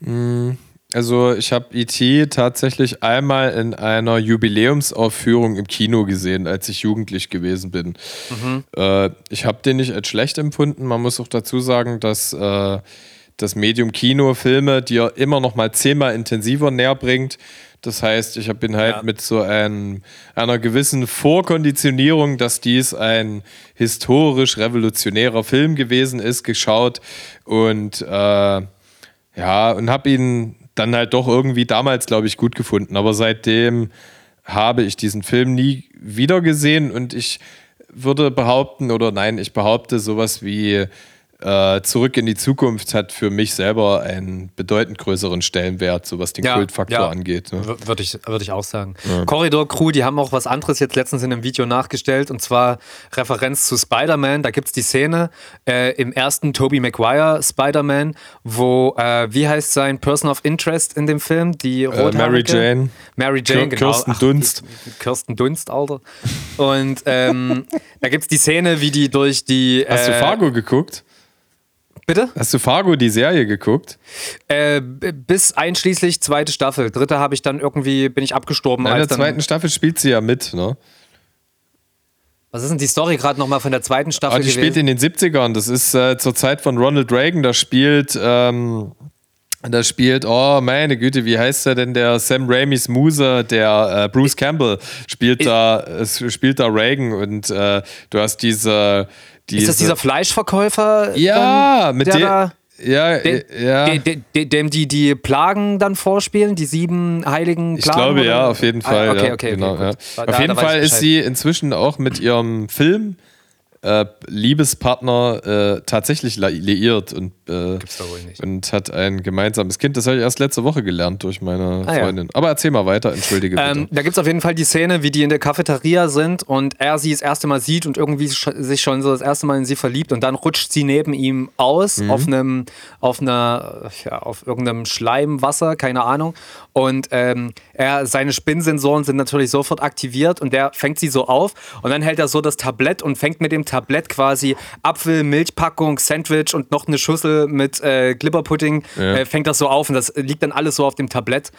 Mhm. Also ich habe E.T. tatsächlich einmal in einer Jubiläumsaufführung im Kino gesehen, als ich jugendlich gewesen bin. Mhm. Äh, ich habe den nicht als schlecht empfunden. Man muss auch dazu sagen, dass äh, das Medium Kino Filme dir immer noch mal zehnmal intensiver näher bringt. Das heißt, ich bin halt ja. mit so ein, einer gewissen Vorkonditionierung, dass dies ein historisch revolutionärer Film gewesen ist, geschaut und äh, ja, und habe ihn dann halt doch irgendwie damals, glaube ich, gut gefunden. Aber seitdem habe ich diesen Film nie wieder gesehen und ich würde behaupten, oder nein, ich behaupte sowas wie äh, Zurück in die Zukunft hat für mich selber einen bedeutend größeren Stellenwert, so was den ja, Kultfaktor ja. angeht. Ne? Würde ich, würd ich auch sagen. Ja. Corridor Crew, die haben auch was anderes jetzt letztens in einem Video nachgestellt und zwar Referenz zu Spider-Man. Da gibt es die Szene äh, im ersten Tobey Maguire Spider-Man, wo, äh, wie heißt sein Person of Interest in dem Film? Die äh, Mary Jane. Mary Jane, Kir genau. Kirsten Dunst. Ach, Kirsten Dunst, Alter. Und ähm, <laughs> da gibt es die Szene, wie die durch die. Hast du äh, Fargo geguckt? Bitte? Hast du Fargo die Serie geguckt? Äh, bis einschließlich zweite Staffel. Dritte habe ich dann irgendwie, bin ich abgestorben. In der zweiten Staffel spielt sie ja mit, ne? Was ist denn die Story gerade nochmal von der zweiten Staffel? Ah, die spielt in den 70ern. Das ist äh, zur Zeit von Ronald Reagan. Da spielt, ähm, da spielt, oh meine Güte, wie heißt der denn? Der Sam Raimis Muse, der äh, Bruce Campbell, spielt da, es spielt da Reagan und äh, du hast diese, diese. Ist das dieser Fleischverkäufer? Ja, dann, mit der dem. Ja, De, ja. de, de, de, dem die die Plagen dann vorspielen, die sieben heiligen Ich Plagen? glaube oder? ja, auf jeden Fall. Ah, okay, ja, okay, genau, okay, ja. Da- Auf jeden ich Fall ist sie inzwischen auch mit ihrem Film äh, Liebespartner äh, tatsächlich li- liiert und, äh, Gibt's doch wohl nicht. und hat ein gemeinsames Kind. Das habe ich erst letzte Woche gelernt durch meine Ah, ja. Freundin. Aber erzähl mal weiter, entschuldige bitte. Ähm, da gibt es auf jeden Fall die Szene, wie die in der Cafeteria sind und er sie das erste Mal sieht und irgendwie sich schon so das erste Mal in sie verliebt und dann rutscht sie neben ihm aus Mhm. auf einem, auf einer, ja, auf irgendeinem Schleimwasser, keine Ahnung. Und ähm, er, seine Spinnsensoren sind natürlich sofort aktiviert und der fängt sie so auf und dann hält er so das Tablett und fängt mit dem Tablett quasi Apfel, Milchpackung, Sandwich und noch eine Schüssel mit äh, Glibberpudding, Ja. äh, fängt das so auf und das liegt dann alles so auf dem Tablett.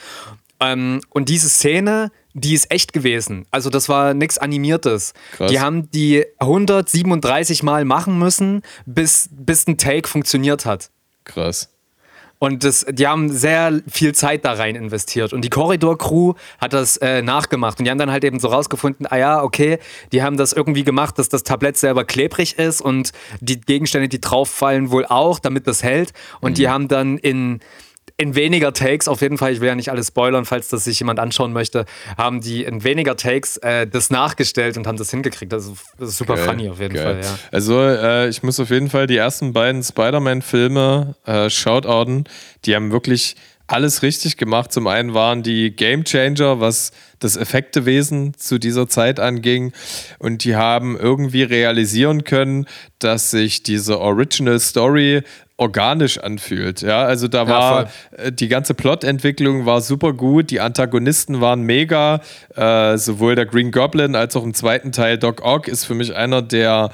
Ähm, und diese Szene, die ist echt gewesen. Also das war nichts Animiertes. Krass. Die haben die 137 Mal machen müssen, bis, bis ein Take funktioniert hat. Krass. Und das, die haben sehr viel Zeit da rein investiert. Und die Corridor-Crew hat das äh, nachgemacht. Und die haben dann halt eben so rausgefunden, ah ja, okay, die haben das irgendwie gemacht, dass das Tablett selber klebrig ist und die Gegenstände, die drauf fallen, wohl auch, damit das hält. Und die haben dann in, in weniger Takes, auf jeden Fall, ich will ja nicht alles spoilern, falls das sich jemand anschauen möchte, haben die in weniger Takes äh, das nachgestellt und haben das hingekriegt. Das ist, das ist super Geil, funny auf jeden geil. Fall, ja. Also, äh, ich muss auf jeden Fall die ersten beiden Spider-Man-Filme äh, shoutouten. Die haben wirklich alles richtig gemacht. Zum einen waren die Game Changer, was das Effektewesen zu dieser Zeit anging. Und die haben irgendwie realisieren können, dass sich diese Original Story organisch anfühlt. Ja, also da war äh, die ganze Plotentwicklung war super gut, die Antagonisten waren mega, äh, sowohl der Green Goblin als auch im zweiten Teil Doc Ock ist für mich einer der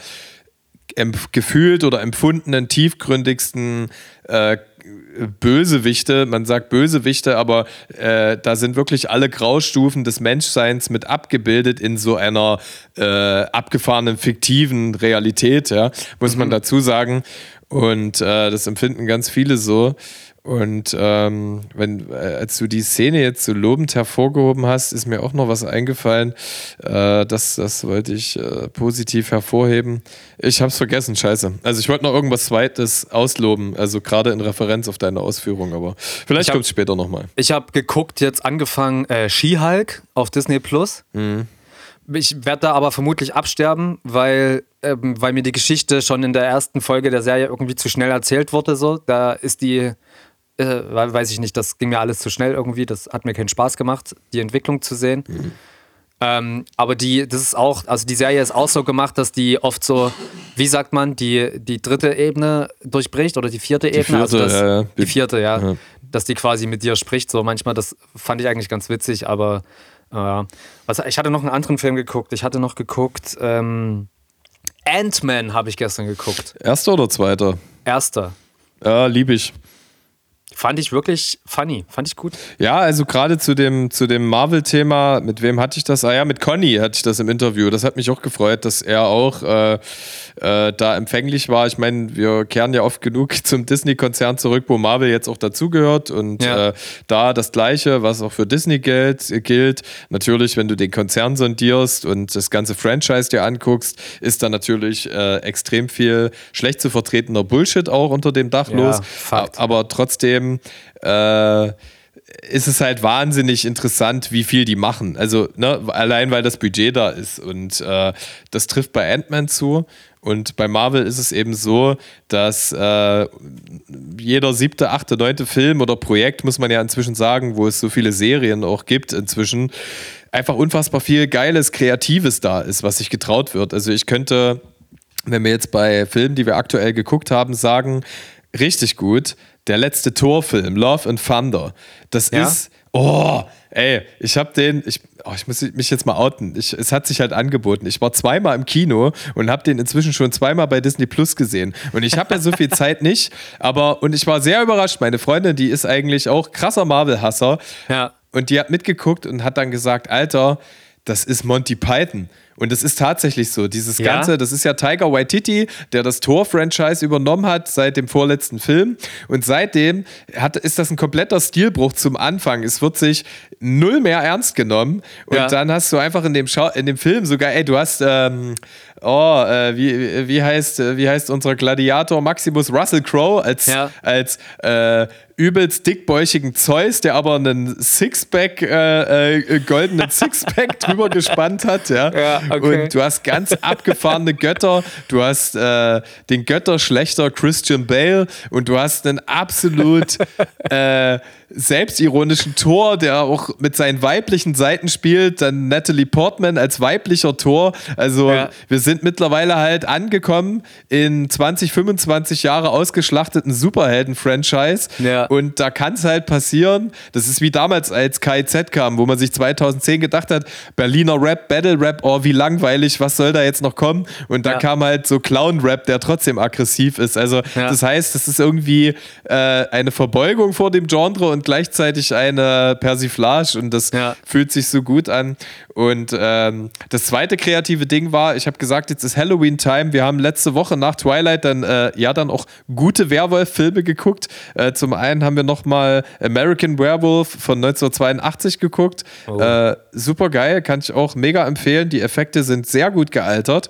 gefühlt oder empfundenen tiefgründigsten äh, Bösewichte. Man sagt Bösewichte, aber äh, da sind wirklich alle Graustufen des Menschseins mit abgebildet in so einer äh, abgefahrenen fiktiven Realität, ja, muss man dazu sagen. Und äh, das empfinden ganz viele so. Und ähm, wenn, äh, als du die Szene jetzt so lobend hervorgehoben hast, ist mir auch noch was eingefallen. Äh, das, das wollte ich äh, positiv hervorheben. Ich habe es vergessen, scheiße. Also ich wollte noch irgendwas Zweites ausloben, also gerade in Referenz auf deine Ausführung, aber vielleicht Ich hab- kommt es später nochmal. Ich habe geguckt, jetzt angefangen, äh, She-Hulk auf Disney Plus. Ich werde da aber vermutlich absterben, weil, ähm, weil mir die Geschichte schon in der ersten Folge der Serie irgendwie zu schnell erzählt wurde. So. Da ist die, äh, we- weiß ich nicht, das ging mir alles zu schnell irgendwie. Das hat mir keinen Spaß gemacht, die Entwicklung zu sehen. Ähm, aber die, das ist auch, also die Serie ist auch so gemacht, dass die oft so, wie sagt man, die, die dritte Ebene durchbricht oder die vierte Ebene. also vierte, das, ja, ja. Die vierte, ja. Ja. Dass die quasi mit dir spricht. So manchmal, das fand ich eigentlich ganz witzig, aber äh, was, ich hatte noch einen anderen Film geguckt. Ich hatte noch geguckt, ähm, Ant-Man habe ich gestern geguckt. Erster oder zweiter? Erster. Ja, lieb ich. Fand ich wirklich funny. Fand ich gut. Ja, also gerade zu dem, zu dem Marvel-Thema, mit wem hatte ich das? Ah ja, mit Conny hatte ich das im Interview. Das hat mich auch gefreut, dass er auch äh, äh, da empfänglich war. Ich meine, wir kehren ja oft genug <laughs> zum Disney-Konzern zurück, wo Marvel jetzt auch dazugehört. Und Ja. äh, da das Gleiche, was auch für Disney gilt, gilt. Natürlich, wenn du den Konzern sondierst und das ganze Franchise dir anguckst, ist da natürlich äh, extrem viel schlecht zu vertretener Bullshit auch unter dem Dach Ja, los. Fakt. Aber trotzdem äh, ist es halt wahnsinnig interessant, wie viel die machen. Also, ne, allein weil das Budget da ist. Und äh, das trifft bei Ant-Man zu. Und bei Marvel ist es eben so, dass äh, jeder siebte, achte, neunte Film oder Projekt, muss man ja inzwischen sagen, wo es so viele Serien auch gibt inzwischen, einfach unfassbar viel Geiles, Kreatives da ist, was sich getraut wird. Also ich könnte, wenn wir jetzt bei Filmen, die wir aktuell geguckt haben, sagen, richtig gut, der letzte Torfilm, Love and Thunder. Das Ja? ist Oh, ey, ich habe den, ich, oh, ich muss mich jetzt mal outen. Ich, es hat sich halt angeboten. Ich war zweimal im Kino und habe den inzwischen schon zweimal bei Disney Plus gesehen. Und ich habe ja so viel Zeit nicht, aber und ich war sehr überrascht. Meine Freundin, die ist eigentlich auch krasser Marvel-Hasser. Ja. Und die hat mitgeguckt und hat dann gesagt, Alter, das ist Monty Python. Und es ist tatsächlich so. Dieses Ja? Ganze, das ist ja Tiger Waititi, der das Tor-Franchise übernommen hat seit dem vorletzten Film. Und seitdem hat, ist das ein kompletter Stilbruch zum Anfang. Es wird sich null mehr ernst genommen. Und Ja. dann hast du einfach in dem, Schau in dem Film sogar, ey, du hast, ähm, oh, äh, wie, wie, heißt, wie heißt unser Gladiator Maximus Russell Crowe als, Ja. als äh, übelst dickbäuchigen Zeus, der aber einen Sixpack, äh, äh, goldenen Sixpack <laughs> drüber gespannt hat, ja. Ja, okay. Und du hast ganz abgefahrene Götter. Du hast äh, den Götterschlechter Christian Bale und du hast einen absolut äh, selbstironischen Thor, der auch mit seinen weiblichen Seiten spielt. Dann Natalie Portman als weiblicher Thor. Also Ja. wir sind mittlerweile halt angekommen in 20, 25 Jahre ausgeschlachteten Superhelden-Franchise. Ja. Und da kann es halt passieren, das ist wie damals, als KIZ kam, wo man sich 2010 gedacht hat, Berliner Rap, Battle Rap, oh, wie langweilig, was soll da jetzt noch kommen? Und da Ja. kam halt so Clown-Rap, der trotzdem aggressiv ist. Also das heißt, das ist irgendwie äh, eine Verbeugung vor dem Genre und gleichzeitig eine Persiflage und das Ja. fühlt sich so gut an. Und ähm, das zweite kreative Ding war, ich habe gesagt, jetzt ist Halloween-Time. Wir haben letzte Woche nach Twilight dann äh, ja dann auch gute Werwolf-Filme geguckt. Äh, zum einen haben wir nochmal American Werewolf von 1982 geguckt. Oh. Äh, super geil, kann ich auch mega empfehlen. Die Effekte sind sehr gut gealtert.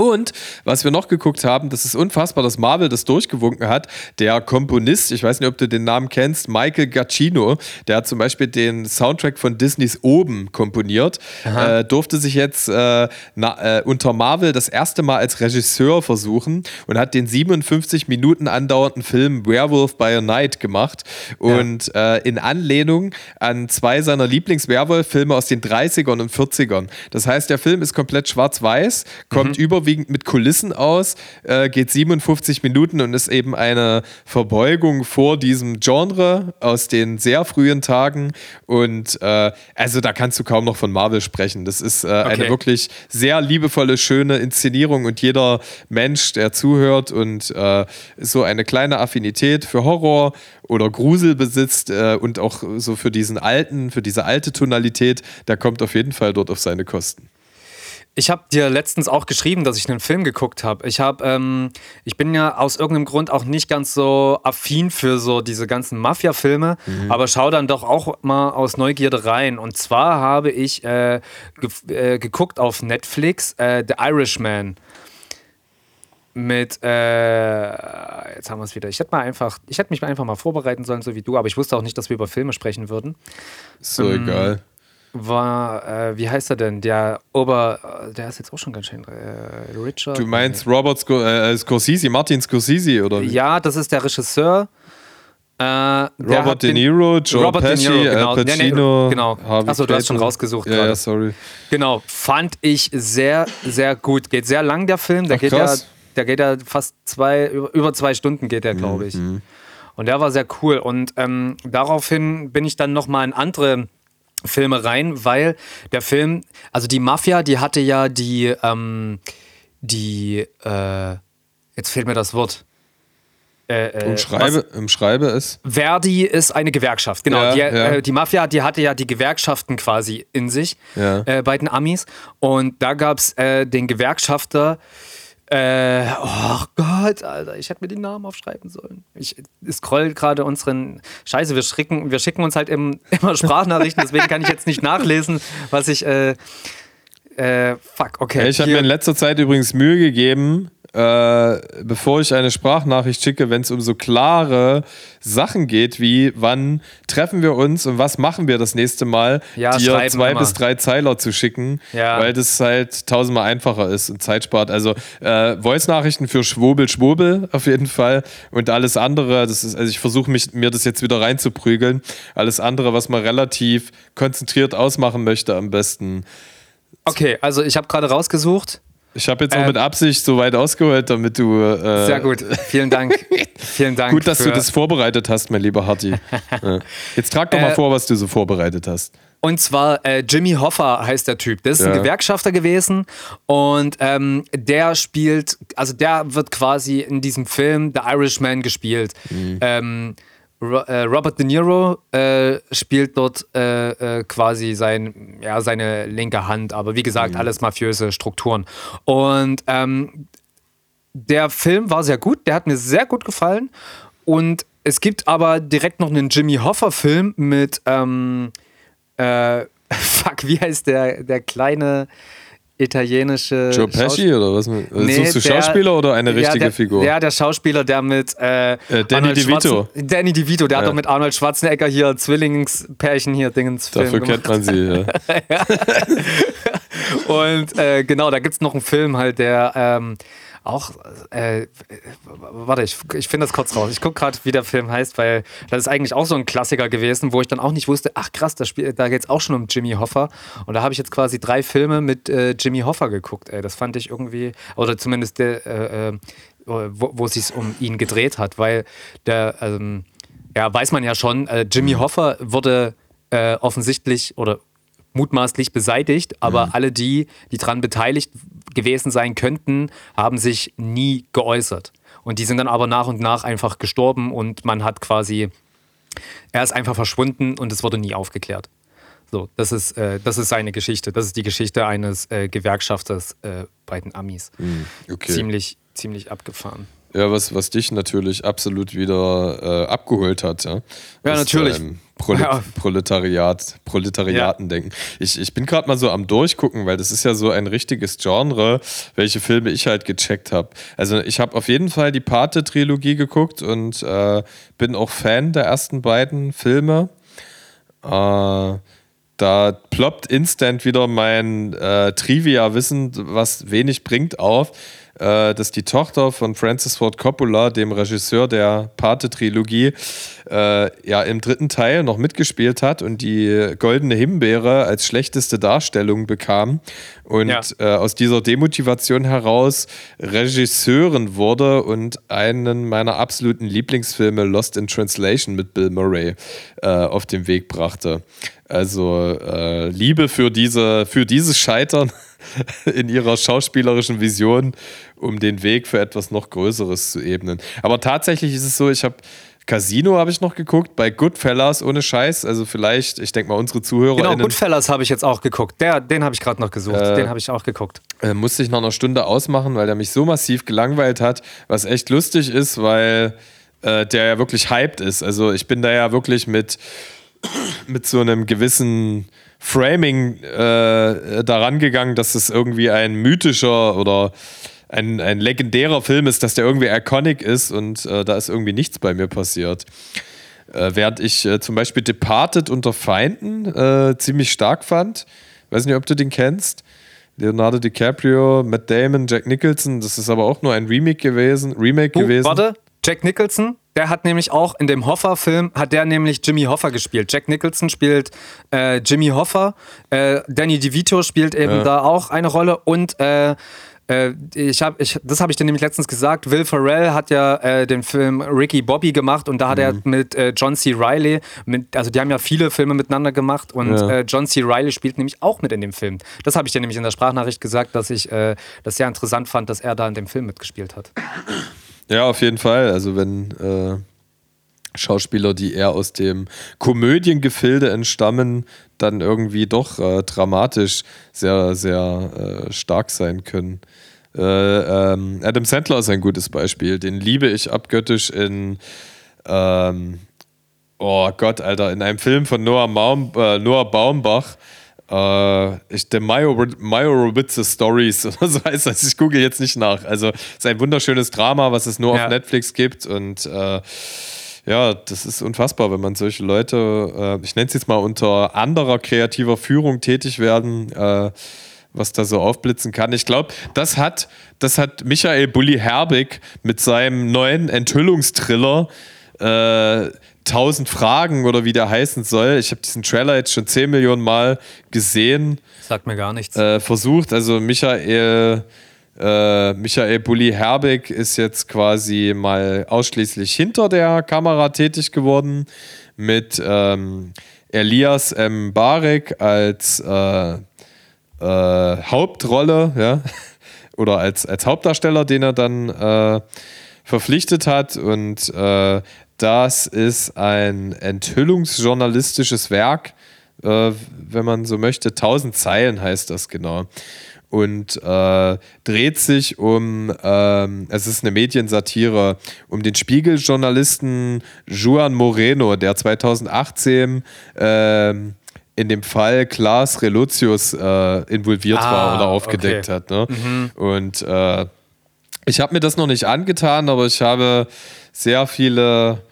Und was wir noch geguckt haben, das ist unfassbar, dass Marvel das durchgewunken hat. Der Komponist, ich weiß nicht, ob du den Namen kennst, Michael Giacchino, der hat zum Beispiel den Soundtrack von Disneys Oben komponiert, äh, durfte sich jetzt äh, na, äh, unter Marvel das erste Mal als Regisseur versuchen und hat den 57 Minuten andauernden Film Werewolf by a Night gemacht. Und äh, in Anlehnung an zwei seiner Lieblings-Werwolf-Filme aus den 30ern und 40ern. Das heißt, der Film ist komplett schwarz-weiß, kommt überwiegend mit Kulissen aus, äh, geht 57 Minuten und ist eben eine Verbeugung vor diesem Genre aus den sehr frühen Tagen. Und äh, also da kannst du kaum noch von Marvel sprechen. Das ist äh, eine Okay. wirklich sehr liebevolle, schöne Inszenierung und jeder Mensch, der zuhört und äh, so eine kleine Affinität für Horror oder Grusel besitzt äh, und auch so für diesen alten, für diese alte Tonalität, der kommt auf jeden Fall dort auf seine Kosten. Ich habe dir letztens auch geschrieben, dass ich einen Film geguckt habe. Ich habe, ähm, ich bin ja aus irgendeinem Grund auch nicht ganz so affin für so diese ganzen Mafia-Filme, aber schau dann doch auch mal aus Neugierde rein. Und zwar habe ich äh, ge äh, geguckt auf Netflix äh, The Irishman mit, äh, jetzt haben wir es wieder. Ich hätte mal einfach, ich hätte mich einfach mal vorbereiten sollen, so wie du, aber ich wusste auch nicht, dass wir über Filme sprechen würden so egal. War, äh, wie heißt er denn? Der Ober, äh, der ist jetzt auch schon ganz schön, äh, Richard. Du meinst Robert Scor äh, Scorsese, Martin Scorsese oder wie? Ja, das ist der Regisseur. Äh, Robert De Niro, Joe Robert De Pesci, Niro, Al genau. Nee, nee, Pacino, genau. Harvey Achso, du hast schon rausgesucht Ja, ja, sorry. Genau, fand ich sehr, sehr gut. Geht sehr lang, der Film. Der, Ach, geht, ja, der geht ja fast zwei, über, über zwei Stunden geht der, glaube ich. Mhm. Und der war sehr cool. Und ähm, daraufhin bin ich dann nochmal in andere Filme rein, weil der Film, also die Mafia, die hatte ja die, ähm, die, äh, jetzt fehlt mir das Wort. Äh, äh, Umschreibe, umschreibe es. Verdi ist eine Gewerkschaft, genau. Ja, die, ja. Äh, die Mafia, die hatte ja die Gewerkschaften quasi in sich Ja. äh, bei den Amis. Und da gab es äh, den Gewerkschafter. Äh, oh Gott, Alter, ich hätte mir den Namen aufschreiben sollen. Ich scroll gerade unseren. Scheiße, wir schicken, wir schicken uns halt im, <laughs> immer Sprachnachrichten, deswegen kann ich jetzt nicht nachlesen, was ich. Äh, äh, fuck, okay. Ich habe mir in letzter Zeit übrigens Mühe gegeben, äh, bevor ich eine Sprachnachricht schicke, wenn es um so klare Sachen geht, wie wann treffen wir uns und was machen wir das nächste Mal, Ja, dir zwei immer. bis drei Zeiler zu schicken, Ja. weil das halt tausendmal einfacher ist und Zeit spart. Also äh, Voice-Nachrichten für Schwobel, Schwobel auf jeden Fall und alles andere, das ist, also ich versuche mich mir das jetzt wieder reinzuprügeln. Alles andere, was man relativ konzentriert ausmachen möchte, am besten. Okay, also ich habe gerade rausgesucht. Ich habe jetzt auch ähm, mit Absicht so weit ausgeholt, damit du. Äh, sehr gut, vielen Dank. <laughs> vielen Dank. Gut, dass du das vorbereitet hast, mein lieber Harti. <laughs> ja. Jetzt trag doch mal äh, vor, was du so vorbereitet hast. Und zwar äh, Jimmy Hoffa heißt der Typ. Das ist ja. ein Gewerkschafter gewesen und ähm, der spielt, also der wird quasi in diesem Film The Irishman gespielt. Mhm. Ähm, äh, Robert De Niro äh, spielt dort äh, äh, quasi sein, ja, seine linke Hand, aber wie gesagt, mhm. alles mafiöse Strukturen. Und ähm, der Film war sehr gut, der hat mir sehr gut gefallen. Und es gibt aber direkt noch einen Jimmy Hoffa-Film mit, ähm, äh, <laughs> fuck, wie heißt der, der kleine italienische. Joe Pesci oder was? Nee, Suchst du Schauspieler oder eine richtige ja, der, Figur? Ja, der Schauspieler, der mit. Äh, äh, Danny DeVito. Danny DeVito, der ja. hat doch mit Arnold Schwarzenegger hier Zwillingspärchen hier Dingens Dafür kennt man sie, <laughs> ja. Und äh, genau, da gibt es noch einen Film halt, der. Ähm, auch, äh, warte, ich, ich finde das kurz raus. Ich gucke gerade, wie der Film heißt, weil das ist eigentlich auch so ein Klassiker gewesen, wo ich dann auch nicht wusste, ach krass, da, da geht es auch schon um Jimmy Hoffa. Und da habe ich jetzt quasi drei Filme mit äh, Jimmy Hoffa geguckt. Ey. Das fand ich irgendwie, oder zumindest der, äh, äh wo, wo es sich um ihn gedreht hat, weil der, ähm, ja, weiß man ja schon, äh, Jimmy. Hoffa wurde äh, offensichtlich oder mutmaßlich beseitigt, aber mhm. alle die, die daran beteiligt gewesen sein könnten, haben sich nie geäußert. Und die sind dann aber nach und nach einfach gestorben und man hat quasi, er ist einfach verschwunden und es wurde nie aufgeklärt. So, das ist, äh, das ist seine Geschichte. Das ist die Geschichte eines äh, Gewerkschafters äh, bei den Amis. Mhm, okay. Ziemlich, ziemlich abgefahren. Ja, was, was dich natürlich absolut wieder äh, abgeholt hat. Ja, ja natürlich. Ähm, Prolet ja. Proletariat, Proletariaten ja. denken. Ich, ich bin gerade mal so am Durchgucken, weil das ist ja so ein richtiges Genre, welche Filme ich halt gecheckt habe. Also ich habe auf jeden Fall die Pate-Trilogie geguckt und äh, bin auch Fan der ersten beiden Filme. Äh, da ploppt instant wieder mein äh, Trivia-Wissen, was wenig bringt, auf äh, dass die Tochter von Francis Ford Coppola, dem Regisseur der Pate-Trilogie, äh, ja im dritten Teil noch mitgespielt hat und die Goldene Himbeere als schlechteste Darstellung bekam und ja. äh, aus dieser Demotivation heraus Regisseurin wurde und einen meiner absoluten Lieblingsfilme Lost in Translation mit Bill Murray äh, auf den Weg brachte. Also äh, Liebe für diese für dieses Scheitern <laughs> <laughs> in ihrer schauspielerischen Vision, um den Weg für etwas noch Größeres zu ebnen. Aber tatsächlich ist es so, ich habe Casino habe ich noch geguckt, bei Goodfellas ohne Scheiß. Also vielleicht, ich denke mal, unsere Zuhörer. Genau, Goodfellas habe ich jetzt auch geguckt. Der, den habe ich gerade noch gesucht. Äh, den habe ich auch geguckt. Äh, musste ich nach einer Stunde ausmachen, weil der mich so massiv gelangweilt hat, was echt lustig ist, weil äh, der ja wirklich hyped ist. Also ich bin da ja wirklich mit, <clears throat> mit so einem gewissen Framing äh, daran gegangen, dass es irgendwie ein mythischer oder ein, ein legendärer Film ist, dass der irgendwie iconic ist und äh, da ist irgendwie nichts bei mir passiert. Äh, während ich äh, zum Beispiel Departed unter Feinden äh, ziemlich stark fand. Weiß nicht, ob du den kennst. Leonardo DiCaprio, Matt Damon, Jack Nicholson. Das ist aber auch nur ein Remake gewesen. Remake uh, gewesen. Warte, Jack Nicholson, der hat nämlich auch in dem Hoffa-Film, hat der nämlich Jimmy Hoffa gespielt. Jack Nicholson spielt äh, Jimmy Hoffa, äh, Danny DeVito spielt eben ja. da auch eine Rolle und äh, äh ich hab, ich, das habe ich dir nämlich letztens gesagt. Will Ferrell hat ja äh, den Film Ricky Bobby gemacht und da hat mhm. er mit äh, John C. Riley, mit, also die haben ja viele Filme miteinander gemacht und ja. äh, John C. Riley spielt nämlich auch mit in dem Film. Das habe ich dir nämlich in der Sprachnachricht gesagt, dass ich äh, das sehr interessant fand, dass er da in dem Film mitgespielt hat. Ja, auf jeden Fall. Also wenn äh, Schauspieler, die eher aus dem Komödiengefilde entstammen, dann irgendwie doch äh, dramatisch sehr, sehr äh, stark sein können. Äh, ähm, Adam Sandler ist ein gutes Beispiel. Den liebe ich abgöttisch in ähm, Oh Gott, Alter, in einem Film von Noah, Maum, äh, Noah Baumbach, äh, ich, der Majorowitze Stories <laughs> oder so heißt das. Ich gucke jetzt nicht nach. Also, es ist ein wunderschönes Drama, was es nur ja. auf Netflix gibt und äh, ja, das ist unfassbar, wenn man solche Leute, äh, ich nenne es jetzt mal unter anderer kreativer Führung tätig werden, was da so aufblitzen kann. Ich glaube, das hat, das hat Michael Bulli Herbig mit seinem neuen Enthüllungstriller äh, 1000 Fragen oder wie der heißen soll. Ich habe diesen Trailer jetzt schon 10 Millionen Mal gesehen. Sagt mir gar nichts. Äh, versucht, also Michael Äh, Michael Bulli Herbig ist jetzt quasi mal ausschließlich hinter der Kamera tätig geworden mit ähm, Elias M. Barek als äh, äh, Hauptrolle, ja, <laughs> oder als, als Hauptdarsteller, den er dann äh, verpflichtet hat. Und äh, das ist ein enthüllungsjournalistisches Werk, äh, wenn man so möchte. Tausend Zeilen heißt das genau. Und äh, dreht sich um, ähm, es ist eine Mediensatire, um den Spiegeljournalisten Juan Moreno, der 2018 ähm, in dem Fall Klaas Reluzius äh, involviert ah, war oder aufgedeckt okay. hat. Ne? Mhm. Und äh, ich habe mir das noch nicht angetan, aber ich habe sehr viele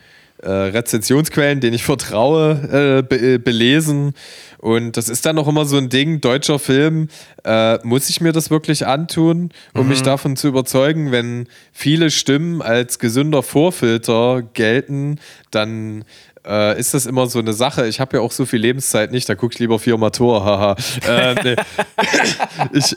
äh, Rezensionsquellen, denen ich vertraue, äh, be äh, belesen. Und das ist dann noch immer so ein Ding, deutscher Film, äh, muss ich mir das wirklich antun, um mhm. mich davon zu überzeugen, wenn viele Stimmen als gesünder Vorfilter gelten, dann äh, ist das immer so eine Sache. Ich habe ja auch so viel Lebenszeit nicht, da gucke ich lieber viermal Tor, haha. äh, nee. <laughs> ich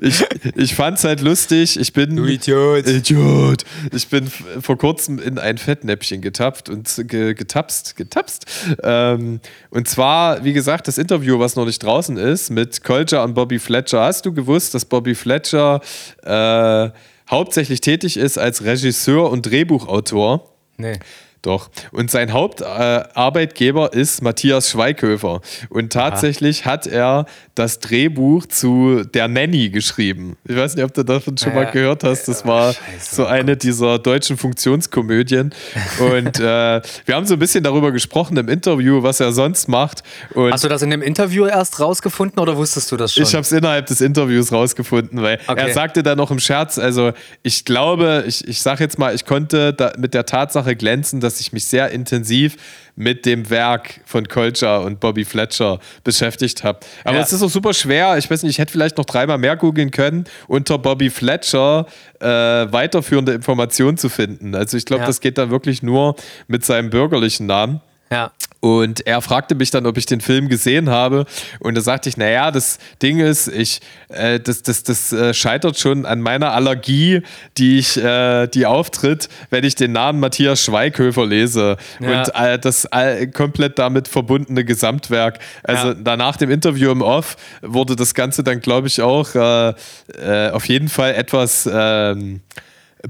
ich, ich fand es halt lustig. Ich bin. Du Idiot. Idiot. Ich bin vor kurzem in ein Fettnäpfchen getappt und ge, getapst, getapst. Ähm, und zwar, wie gesagt, das Interview, was noch nicht draußen ist, mit Kolja und Bobby Fletcher. Hast du gewusst, dass Bobby Fletcher äh, hauptsächlich tätig ist als Regisseur und Drehbuchautor? Nee. Doch. Und sein Hauptarbeitgeber äh, ist Matthias Schweighöfer. Und tatsächlich Aha. hat er das Drehbuch zu Der Nanny geschrieben. Ich weiß nicht, ob du davon schon mal gehört hast. Das war Scheiße, so eine dieser deutschen Funktionskomödien. Und äh, wir haben so ein bisschen darüber gesprochen im Interview, was er sonst macht. Und hast du das in dem Interview erst rausgefunden oder wusstest du das schon? Ich habe es innerhalb des Interviews rausgefunden, weil okay. er sagte dann noch im Scherz, also ich glaube, ich, ich sage jetzt mal, ich konnte mit der Tatsache glänzen, dass dass ich mich sehr intensiv mit dem Werk von Culture und Bobby Fletcher beschäftigt habe. Aber ja. es ist auch super schwer. Ich weiß nicht, ich hätte vielleicht noch dreimal mehr googeln können, unter Bobby Fletcher äh, weiterführende Informationen zu finden. Also ich glaube, ja. das geht dann wirklich nur mit seinem bürgerlichen Namen. Ja. Und er fragte mich dann, ob ich den Film gesehen habe. Und da sagte ich, naja, das Ding ist, ich, äh, das, das, das äh, scheitert schon an meiner Allergie, die ich, äh, die auftritt, wenn ich den Namen Matthias Schweighöfer lese. Ja. Und äh, das komplett damit verbundene Gesamtwerk. Also ja. danach dem Interview im Off wurde das Ganze dann, glaube ich, auch äh, äh, auf jeden Fall etwas ähm,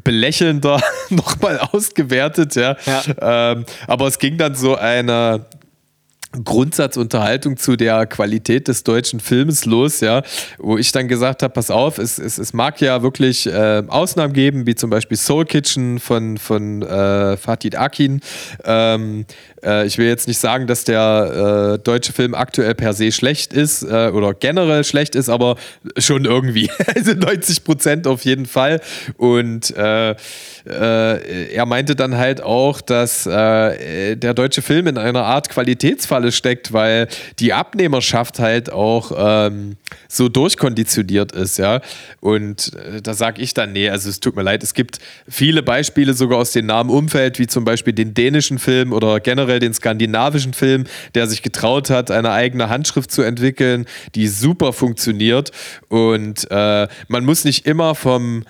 belächelnder <laughs> nochmal ausgewertet, ja. ja. Ähm, aber es ging dann so eine Grundsatzunterhaltung zu der Qualität des deutschen Films los, ja, wo ich dann gesagt habe, pass auf, es, es, es mag ja wirklich äh, Ausnahmen geben, wie zum Beispiel Soul Kitchen von, von äh, Fatih Akin. Ähm, äh, ich will jetzt nicht sagen, dass der äh, deutsche Film aktuell per se schlecht ist äh, oder generell schlecht ist, aber schon irgendwie. <laughs> also 90 Prozent auf jeden Fall. Und äh, äh, er meinte dann halt auch, dass äh, der deutsche Film in einer Art Qualitätsfalle steckt, weil die Abnehmerschaft halt auch ähm, so durchkonditioniert ist, ja. Und da sage ich dann, nee, also es tut mir leid, es gibt viele Beispiele sogar aus dem nahen Umfeld, wie zum Beispiel den dänischen Film oder generell generell den skandinavischen Film, der sich getraut hat, eine eigene Handschrift zu entwickeln, die super funktioniert. Und äh, man muss nicht immer vom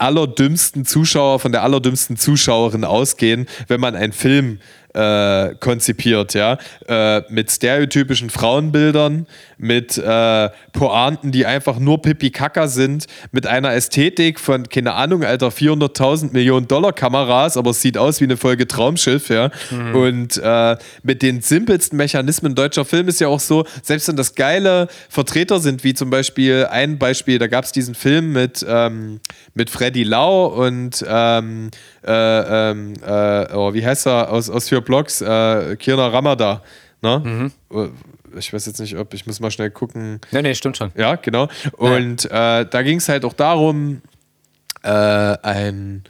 allerdümmsten Zuschauer, von der allerdümmsten Zuschauerin ausgehen, wenn man einen Film äh, konzipiert, ja, äh, mit stereotypischen Frauenbildern, mit äh, Pointen, die einfach nur Pipi-Kaka sind, mit einer Ästhetik von, keine Ahnung, Alter, 400.000 Millionen Dollar Kameras, aber es sieht aus wie eine Folge Traumschiff, ja, mhm. und äh, mit den simpelsten Mechanismen deutscher Film ist ja auch so, selbst wenn das geile Vertreter sind, wie zum Beispiel ein Beispiel, da gab es diesen Film mit, ähm, mit Freddy Lau und ähm, äh, ähm, äh, oh, wie heißt er aus, aus vier Blogs? Äh, Kirna Ramada. Ne? Mhm. Äh, ich weiß jetzt nicht, ob ich muss mal schnell gucken. Nee, nee, stimmt schon. Ja, genau. Und ja. Äh, da ging es halt auch darum, äh, ein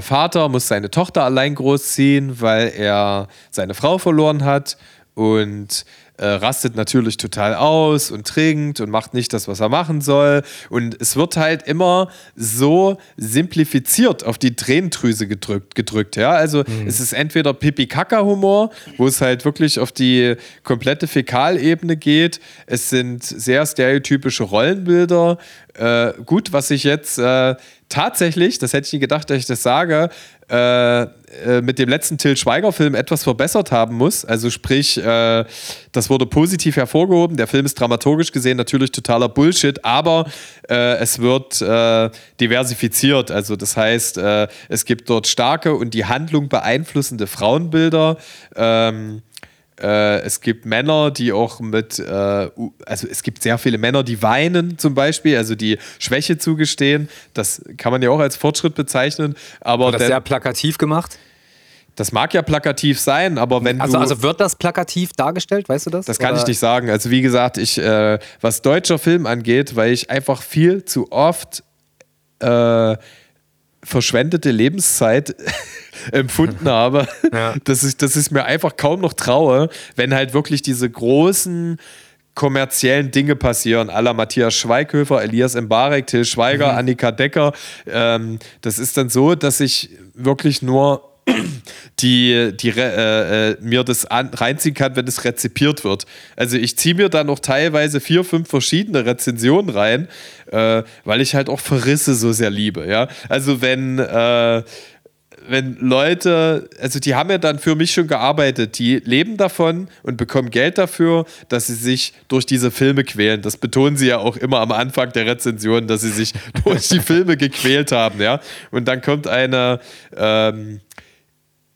Vater muss seine Tochter allein großziehen, weil er seine Frau verloren hat. Und äh, rastet natürlich total aus und trinkt und macht nicht das, was er machen soll. Und es wird halt immer so simplifiziert auf die Tränendrüse gedrückt, gedrückt ja. Also mhm. es ist entweder Pipi-Kaka-Humor, wo es halt wirklich auf die komplette Fäkalebene geht. Es sind sehr stereotypische Rollenbilder. Äh, gut, was ich jetzt äh, tatsächlich, das hätte ich nie gedacht, dass ich das sage, äh, äh, mit dem letzten Till Schweiger-Film etwas verbessert haben muss. Also sprich, äh, das wurde positiv hervorgehoben. Der Film ist dramaturgisch gesehen natürlich totaler Bullshit, aber äh, es wird äh, diversifiziert. Also das heißt, äh, es gibt dort starke und die Handlung beeinflussende Frauenbilder. Ähm, äh, es gibt Männer, die auch mit, äh, also es gibt sehr viele Männer, die weinen zum Beispiel, also die Schwäche zugestehen. Das kann man ja auch als Fortschritt bezeichnen. Aber War das sehr plakativ gemacht? Das mag ja plakativ sein, aber wenn also, du. Also wird das plakativ dargestellt, weißt du das? Das kann Oder? ich nicht sagen. Also wie gesagt, ich, äh, was deutscher Film angeht, weil ich einfach viel zu oft äh, verschwendete Lebenszeit <laughs> empfunden <laughs> habe, ja. dass, ich, dass ich mir einfach kaum noch traue, wenn halt wirklich diese großen kommerziellen Dinge passieren, aller Matthias Schweighöfer, Elias Mbarek, Till Schweiger, mhm. Annika Decker. Ähm, das ist dann so, dass ich wirklich nur die, die äh, äh, mir das an, reinziehen kann, wenn es rezipiert wird. Also ich ziehe mir da noch teilweise vier, fünf verschiedene Rezensionen rein, äh, weil ich halt auch Verrisse so sehr liebe. Ja? Also wenn äh, wenn Leute, also die haben ja dann für mich schon gearbeitet, die leben davon und bekommen Geld dafür, dass sie sich durch diese Filme quälen. Das betonen sie ja auch immer am Anfang der Rezension, dass sie sich <laughs> durch die Filme gequält haben, ja. Und dann kommt eine ähm,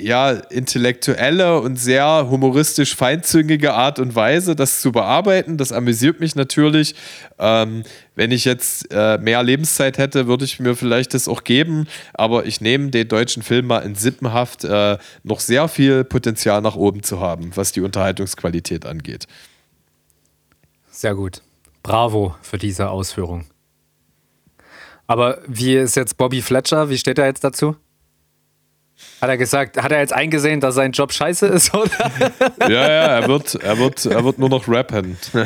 ja, intellektuelle und sehr humoristisch feinzüngige Art und Weise, das zu bearbeiten. Das amüsiert mich natürlich. Ähm, wenn ich jetzt äh, mehr Lebenszeit hätte, würde ich mir vielleicht das auch geben. Aber ich nehme den deutschen Film mal in Sippenhaft, äh, noch sehr viel Potenzial nach oben zu haben, was die Unterhaltungsqualität angeht. Sehr gut. Bravo für diese Ausführung. Aber wie ist jetzt Bobby Fletcher? Wie steht er jetzt dazu? Hat er gesagt, hat er jetzt eingesehen, dass sein Job scheiße ist, <laughs> oder? Ja, ja, er wird, er wird, er wird nur noch rappen. <laughs>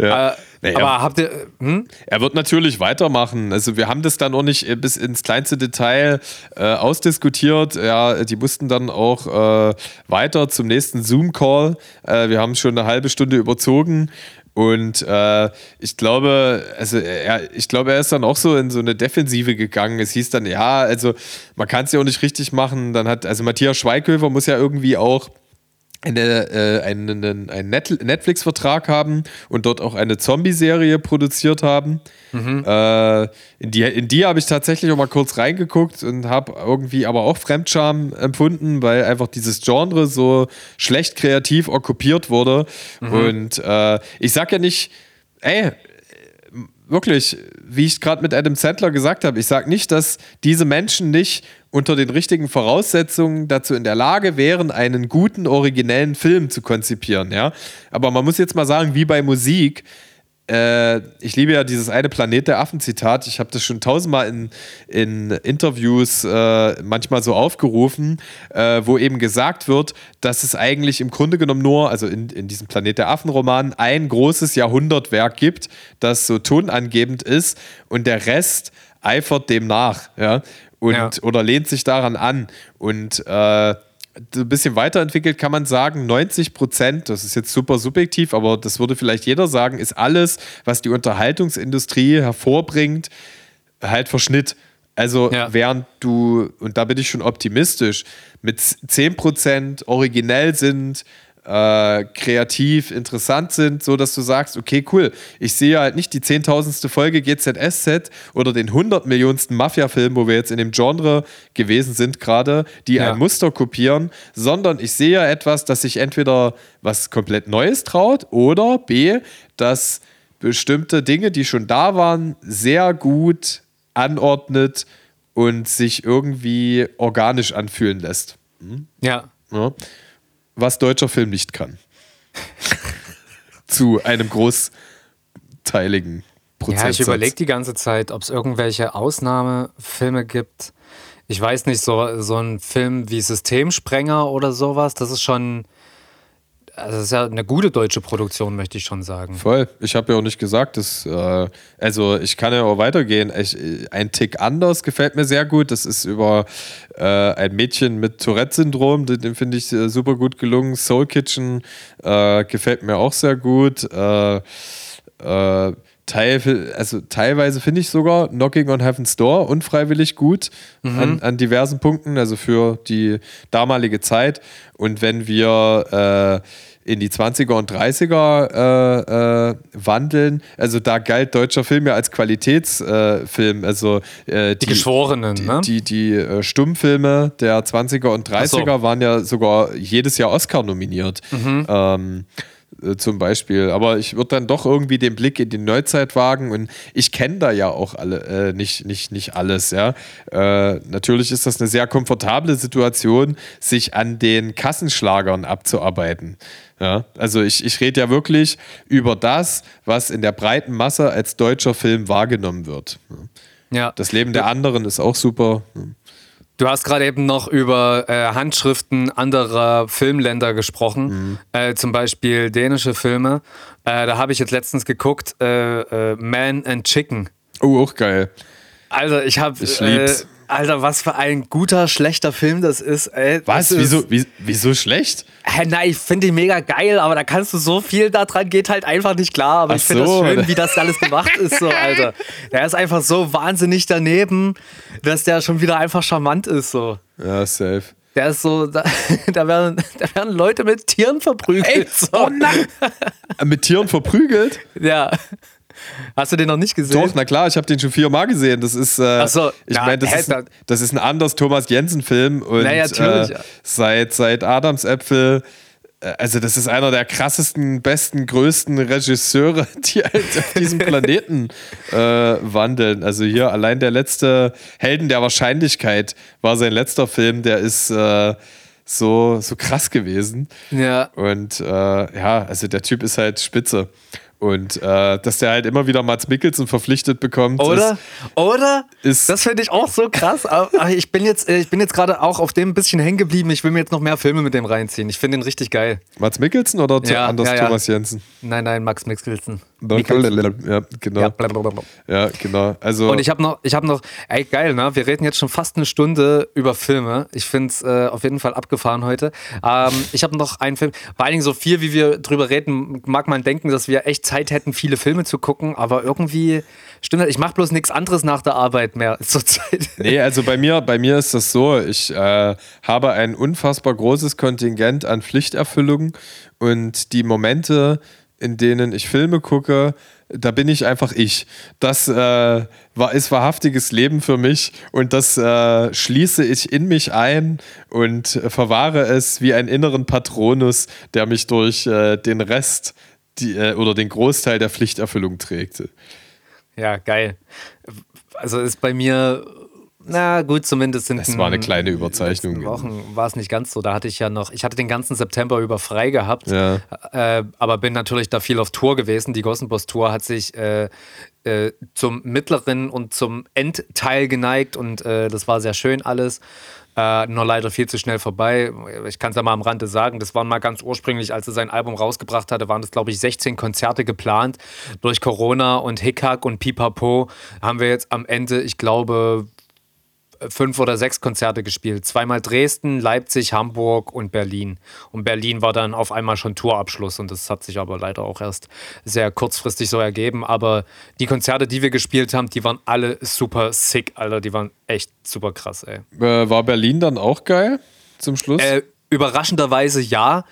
ja. Äh, nee, aber er, habt ihr. Hm? Er wird natürlich weitermachen. Also, wir haben das dann auch nicht bis ins kleinste Detail äh, ausdiskutiert. Ja, die mussten dann auch äh, weiter zum nächsten Zoom-Call. Äh, wir haben schon eine halbe Stunde überzogen. Und äh, ich glaube, also er, ich glaube, er ist dann auch so in so eine Defensive gegangen. Es hieß dann, ja, also man kann es ja auch nicht richtig machen. Dann hat, also Matthias Schweighöfer muss ja irgendwie auch eine, äh, einen, einen Netflix-Vertrag haben und dort auch eine Zombie-Serie produziert haben. Mhm. Äh, in die, in die habe ich tatsächlich auch mal kurz reingeguckt und habe irgendwie aber auch Fremdscham empfunden, weil einfach dieses Genre so schlecht kreativ okkupiert wurde. Mhm. Und äh, ich sag ja nicht, ey, wirklich, wie ich gerade mit Adam Sandler gesagt habe, ich sage nicht, dass diese Menschen nicht unter den richtigen Voraussetzungen dazu in der Lage wären, einen guten, originellen Film zu konzipieren. Ja? Aber man muss jetzt mal sagen, wie bei Musik, äh, ich liebe ja dieses eine Planet der Affen-Zitat. Ich habe das schon tausendmal in, in Interviews äh, manchmal so aufgerufen, äh, wo eben gesagt wird, dass es eigentlich im Grunde genommen nur, also in, in diesem Planet der Affen-Roman, ein großes Jahrhundertwerk gibt, das so tonangebend ist und der Rest eifert dem nach. Ja? Und, ja. Oder lehnt sich daran an. Und äh, ein bisschen weiterentwickelt kann man sagen, 90 Prozent, das ist jetzt super subjektiv, aber das würde vielleicht jeder sagen, ist alles, was die Unterhaltungsindustrie hervorbringt, halt Verschnitt. Also ja. während du, und da bin ich schon optimistisch, mit 10 Prozent originell sind, äh, kreativ, interessant sind, so dass du sagst, okay, cool, ich sehe halt nicht die zehntausendste Folge GZSZ oder den hundert Millionsten Mafia-Film, wo wir jetzt in dem Genre gewesen sind gerade, die ja. ein Muster kopieren, sondern ich sehe etwas, das sich entweder was komplett Neues traut oder B, dass bestimmte Dinge, die schon da waren, sehr gut anordnet und sich irgendwie organisch anfühlen lässt. Hm? Ja. ja was deutscher Film nicht kann. Zu einem großteiligen Prozess. Ja, ich überlege die ganze Zeit, ob es irgendwelche Ausnahmefilme gibt. Ich weiß nicht, so, so ein Film wie Systemsprenger oder sowas, das ist schon also das ist ja eine gute deutsche Produktion, möchte ich schon sagen. Voll. Ich habe ja auch nicht gesagt, dass, äh, also ich kann ja auch weitergehen. Ich, ein Tick anders gefällt mir sehr gut. Das ist über äh, ein Mädchen mit Tourette-Syndrom, den, den finde ich äh, super gut gelungen. Soul Kitchen äh, gefällt mir auch sehr gut. Äh, äh, Teil, also teilweise finde ich sogar Knocking on Heaven's Door unfreiwillig gut mhm. an, an, diversen Punkten, also für die damalige Zeit. Und wenn wir äh, in die 20er und 30er äh, äh, wandeln, also da galt deutscher Film ja als Qualitätsfilm. also äh, die, die, Geschworenen, die, ne? Die, die, die äh, Stummfilme der 20er und 30er so. waren ja sogar jedes Jahr Oscar nominiert. Mhm. Ähm, äh, zum Beispiel. Aber ich würde dann doch irgendwie den Blick in die Neuzeit wagen und ich kenne da ja auch alle, äh, nicht, nicht, nicht alles, ja. Äh, natürlich ist das eine sehr komfortable Situation, sich an den Kassenschlagern abzuarbeiten. Ja, also ich, ich rede ja wirklich über das, was in der breiten Masse als deutscher Film wahrgenommen wird. Ja. Das Leben der anderen ist auch super. Du hast gerade eben noch über äh, Handschriften anderer Filmländer gesprochen, mhm. äh, zum Beispiel dänische Filme. Äh, da habe ich jetzt letztens geguckt, äh, äh, Man and Chicken. Oh, auch geil. Also ich habe ich lieb's. Äh, Alter, was für ein guter, schlechter Film das ist. Ey. Was? Das wieso, wie, wieso schlecht? Hä, nein, ich finde ihn mega geil, aber da kannst du so viel daran geht halt einfach nicht klar. Aber Ach ich finde so. das schön, wie das alles gemacht ist, so, Alter. Der ist einfach so wahnsinnig daneben, dass der schon wieder einfach charmant ist, so. Ja, safe. Der ist so, da, <laughs> da, werden, da werden Leute mit Tieren verprügelt. Ey, so. Oh nein! <laughs> mit Tieren verprügelt? Ja. Hast du den noch nicht gesehen? Doch, na klar, ich habe den schon viermal gesehen. Das ist, äh, so, ich meine, das, ist, das ist ein anders Thomas Jensen-Film. Und naja, natürlich, äh, seit, seit Adamsäpfel äh, also das ist einer der krassesten, besten, größten Regisseure, <laughs> die halt auf diesem <laughs> Planeten äh, wandeln. Also hier allein der letzte Helden der Wahrscheinlichkeit war sein letzter Film, der ist äh, so, so krass gewesen. Ja. Und äh, ja, also der Typ ist halt spitze. Und äh, dass der halt immer wieder Mats Mikkelsen verpflichtet bekommt. Oder? Ist, Oder? Ist das finde ich auch so krass. Aber ich bin jetzt, äh, jetzt gerade auch auf dem ein bisschen hängen geblieben. Ich will mir jetzt noch mehr Filme mit dem reinziehen. Ich finde ihn richtig geil. Mats Mikkelsen oder ja, anders ja, ja. Thomas Jensen? Nein, nein, Max Mikkelsen. Ja, genau. Ja, ja, genau. Also und ich habe noch, ich habe noch, ey geil, ne? Wir reden jetzt schon fast eine Stunde über Filme. Ich finde es äh, auf jeden Fall abgefahren heute. Ähm, ich habe noch einen Film. Vor allen Dingen so viel, wie wir drüber reden, mag man denken, dass wir echt Zeit hätten, viele Filme zu gucken. Aber irgendwie stimmt das. Ich mache bloß nichts anderes nach der Arbeit mehr <laughs> zurzeit. Nee, also bei mir, bei mir ist das so. Ich äh, habe ein unfassbar großes Kontingent an Pflichterfüllungen und die Momente in denen ich Filme gucke, da bin ich einfach ich. Das äh, war, ist wahrhaftiges Leben für mich und das äh, schließe ich in mich ein und verwahre es wie einen inneren Patronus, der mich durch äh, den Rest die, äh, oder den Großteil der Pflichterfüllung trägt. Ja, geil. Also ist bei mir na gut, zumindest sind Es war eine kleine Überzeichnung. Wochen war es nicht ganz so. Da hatte ich ja noch, ich hatte den ganzen September über frei gehabt, ja. äh, aber bin natürlich da viel auf Tour gewesen. Die Gossenboss Tour hat sich äh, äh, zum mittleren und zum Endteil geneigt und äh, das war sehr schön alles. Äh, nur leider viel zu schnell vorbei. Ich kann es ja mal am Rande sagen, das waren mal ganz ursprünglich, als er sein Album rausgebracht hatte, waren das, glaube ich, 16 Konzerte geplant. Durch Corona und Hickhack und Pipapo haben wir jetzt am Ende, ich glaube, fünf oder sechs Konzerte gespielt. Zweimal Dresden, Leipzig, Hamburg und Berlin. Und Berlin war dann auf einmal schon Tourabschluss und das hat sich aber leider auch erst sehr kurzfristig so ergeben. Aber die Konzerte, die wir gespielt haben, die waren alle super sick, Alter. Die waren echt super krass, ey. Äh, war Berlin dann auch geil zum Schluss? Äh, überraschenderweise ja.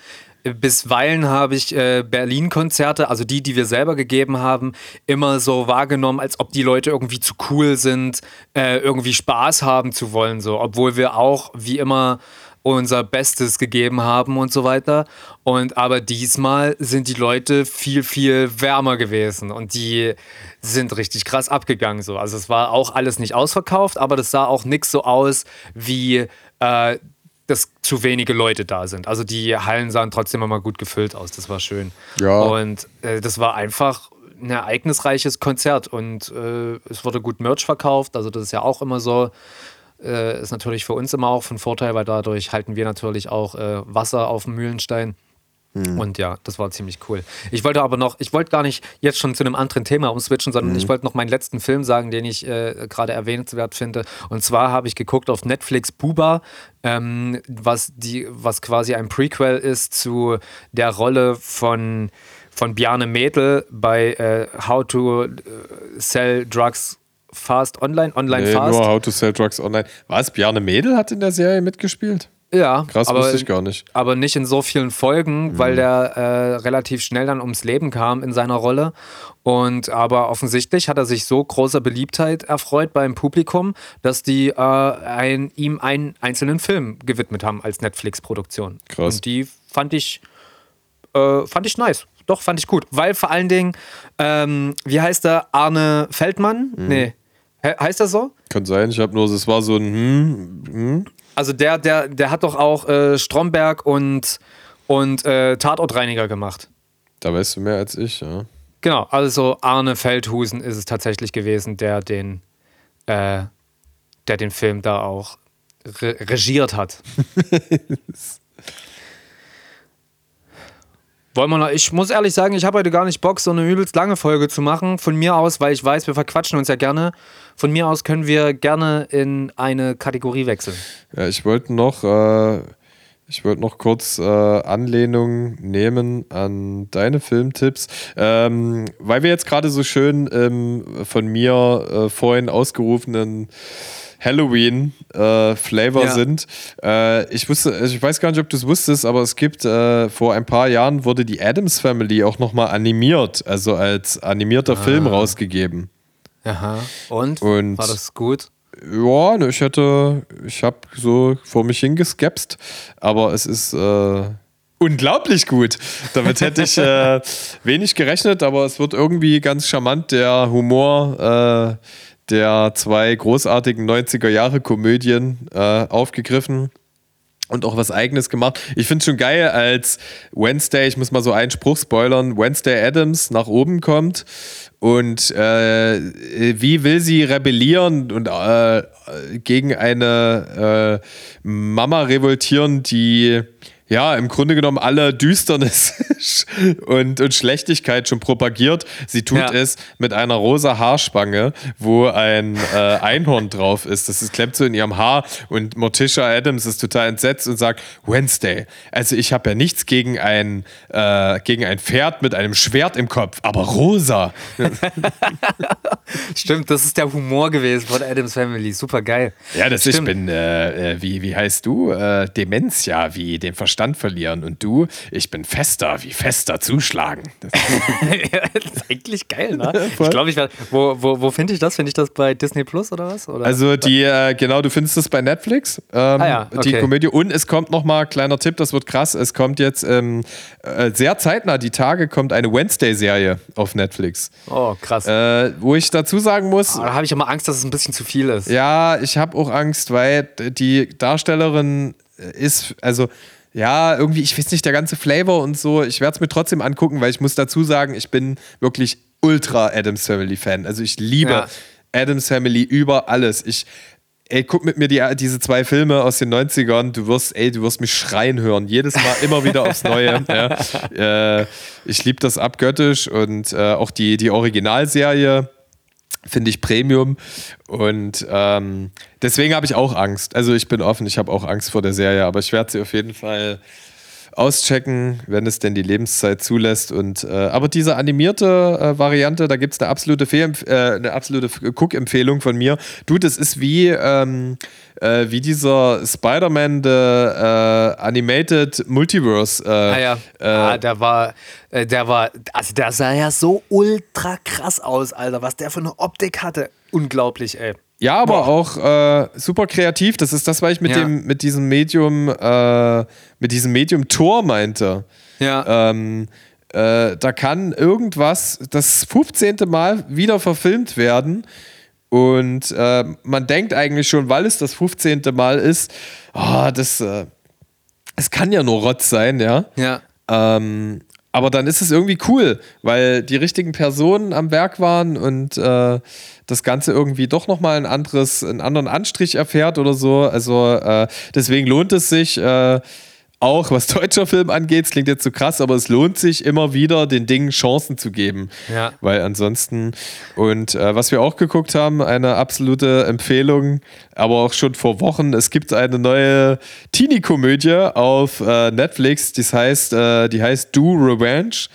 Bisweilen habe ich äh, Berlin-Konzerte, also die, die wir selber gegeben haben, immer so wahrgenommen, als ob die Leute irgendwie zu cool sind, äh, irgendwie Spaß haben zu wollen, so, obwohl wir auch wie immer unser Bestes gegeben haben und so weiter. Und aber diesmal sind die Leute viel, viel wärmer gewesen und die sind richtig krass abgegangen. So. Also es war auch alles nicht ausverkauft, aber das sah auch nix so aus wie äh, dass zu wenige Leute da sind. Also die Hallen sahen trotzdem immer gut gefüllt aus. Das war schön. Ja. Und äh, das war einfach ein ereignisreiches Konzert und äh, es wurde gut Merch verkauft. Also das ist ja auch immer so. Äh, ist natürlich für uns immer auch von Vorteil, weil dadurch halten wir natürlich auch äh, Wasser auf dem Mühlenstein. Hm. Und ja, das war ziemlich cool. Ich wollte aber noch, ich wollte gar nicht jetzt schon zu einem anderen Thema umswitchen, sondern hm. ich wollte noch meinen letzten Film sagen, den ich äh, gerade erwähnenswert finde. Und zwar habe ich geguckt auf Netflix Buba, ähm, was, die, was quasi ein Prequel ist zu der Rolle von, von Bjarne Mädel bei äh, How to äh, Sell Drugs Fast Online, Online nee, Fast. Nur How to Sell Drugs Online. Was? Bjarne Mädel hat in der Serie mitgespielt? Ja, krass, aber, wusste ich gar nicht. Aber nicht in so vielen Folgen, mhm. weil der äh, relativ schnell dann ums Leben kam in seiner Rolle. Und aber offensichtlich hat er sich so großer Beliebtheit erfreut beim Publikum, dass die äh, ein, ihm einen einzelnen Film gewidmet haben als Netflix-Produktion. Krass. Und die fand ich, äh, fand ich nice. Doch, fand ich gut. Weil vor allen Dingen, ähm, wie heißt der? Arne Feldmann? Mhm. Nee. He heißt das so? Kann sein, ich habe nur, es war so ein hm, hm. Also der, der, der hat doch auch äh, Stromberg und, und äh, Tatortreiniger gemacht. Da weißt du mehr als ich, ja. Genau, also Arne Feldhusen ist es tatsächlich gewesen, der den, äh, der den Film da auch re regiert hat. <laughs> Wollen wir noch, ich muss ehrlich sagen, ich habe heute gar nicht Bock, so eine übelst lange Folge zu machen. Von mir aus, weil ich weiß, wir verquatschen uns ja gerne. Von mir aus können wir gerne in eine Kategorie wechseln. Ja, ich wollte noch, äh, ich noch kurz äh, Anlehnung nehmen an deine Filmtipps, ähm, weil wir jetzt gerade so schön ähm, von mir äh, vorhin ausgerufenen Halloween-Flavor äh, ja. sind. Äh, ich wusste, ich weiß gar nicht, ob du es wusstest, aber es gibt äh, vor ein paar Jahren wurde die Adams Family auch nochmal animiert, also als animierter ah. Film rausgegeben. Aha. Und? Und? War das gut? Ja, ne, ich hätte, ich habe so vor mich hingeskepst, aber es ist äh, unglaublich gut. Damit hätte ich äh, <laughs> wenig gerechnet, aber es wird irgendwie ganz charmant der Humor äh, der zwei großartigen 90er-Jahre-Komödien äh, aufgegriffen und auch was Eigenes gemacht. Ich finde es schon geil, als Wednesday, ich muss mal so einen Spruch spoilern, Wednesday Adams nach oben kommt und äh, wie will sie rebellieren und äh, gegen eine äh, Mama revoltieren, die ja, im Grunde genommen alle Düsternis <laughs> und, und Schlechtigkeit schon propagiert. Sie tut ja. es mit einer rosa Haarspange, wo ein äh, Einhorn drauf ist. Das ist, klemmt so in ihrem Haar und Morticia Adams ist total entsetzt und sagt, Wednesday, also ich habe ja nichts gegen ein, äh, gegen ein Pferd mit einem Schwert im Kopf, aber rosa. <laughs> Stimmt, das ist der Humor gewesen von Adams Family. Super geil. Ja, das Stimmt. ich bin, äh, äh, wie, wie heißt du? Äh, Dementia, wie den Verstand Verstand verlieren. Und du, ich bin fester, wie fester zuschlagen. Das, <laughs> das ist eigentlich geil, ne? ich glaube, ich werde. Wo, wo, wo finde ich das? Finde ich das bei Disney Plus oder was? Oder? Also die, äh, genau, du findest es bei Netflix. Ähm, ah ja, okay. Die Komödie. Und es kommt nochmal, kleiner Tipp, das wird krass. Es kommt jetzt ähm, äh, sehr zeitnah, die Tage kommt eine Wednesday-Serie auf Netflix. Oh, krass. Äh, wo ich dazu sagen muss. Oh, da habe ich immer Angst, dass es ein bisschen zu viel ist. Ja, ich habe auch Angst, weil die Darstellerin ist, also ja, irgendwie, ich weiß nicht, der ganze Flavor und so. Ich werde es mir trotzdem angucken, weil ich muss dazu sagen, ich bin wirklich ultra Adams Family Fan. Also ich liebe ja. Adams Family über alles. Ich, ey, guck mit mir die, diese zwei Filme aus den 90ern. Du wirst, ey, du wirst mich schreien hören. Jedes Mal immer wieder aufs Neue. <laughs> ja. äh, ich liebe das abgöttisch und äh, auch die, die Originalserie finde ich Premium. Und ähm, deswegen habe ich auch Angst. Also ich bin offen, ich habe auch Angst vor der Serie, aber ich werde sie auf jeden Fall auschecken, wenn es denn die Lebenszeit zulässt. Und, äh, aber diese animierte äh, Variante, da gibt es eine absolute, äh, eine absolute Cook-Empfehlung von mir. Du, das ist wie, ähm, äh, wie dieser Spider-Man The äh, Animated Multiverse. Äh, ah ja, ah, der war, der war, also der sah ja so ultra krass aus, Alter, was der für eine Optik hatte. Unglaublich, ey. Ja, aber Boah. auch äh, super kreativ. Das ist das, was ich mit ja. dem, mit diesem Medium, äh, mit diesem Medium Tor meinte. Ja. Ähm, äh, da kann irgendwas das 15. Mal wieder verfilmt werden. Und äh, man denkt eigentlich schon, weil es das 15. Mal ist, oh, das, äh, es kann ja nur Rotz sein, ja. Ja. Ähm, aber dann ist es irgendwie cool, weil die richtigen Personen am Werk waren und äh, das Ganze irgendwie doch nochmal ein anderes, einen anderen Anstrich erfährt oder so. Also äh, deswegen lohnt es sich. Äh, auch was <laughs> deutscher Film angeht, es klingt jetzt so krass, aber es lohnt sich immer wieder, den Dingen Chancen zu geben. Ja. Weil ansonsten, und äh, was wir auch geguckt haben, eine absolute Empfehlung, aber auch schon vor Wochen, es gibt eine neue Teenie-Komödie auf äh, Netflix, die heißt, äh, die heißt Do Revenge.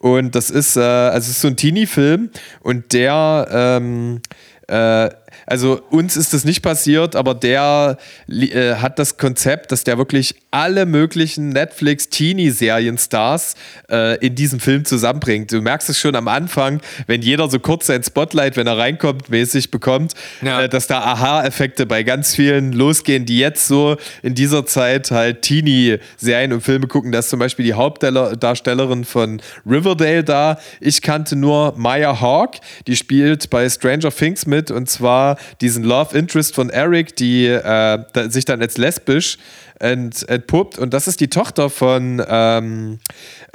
Und das ist, äh, also es ist so ein Teenie-Film und der ähm, äh, also uns ist das nicht passiert, aber der äh, hat das Konzept, dass der wirklich alle möglichen Netflix-Teenie-Serien-Stars äh, in diesem Film zusammenbringt. Du merkst es schon am Anfang, wenn jeder so kurz sein Spotlight, wenn er reinkommt, mäßig bekommt, ja. äh, dass da Aha-Effekte bei ganz vielen losgehen, die jetzt so in dieser Zeit halt Teenie-Serien und Filme gucken. Da ist zum Beispiel die Hauptdarstellerin von Riverdale da. Ich kannte nur Maya Hawk, die spielt bei Stranger Things mit und zwar diesen Love Interest von Eric, die äh, sich dann als lesbisch ent, entpuppt. Und das ist die Tochter von ähm,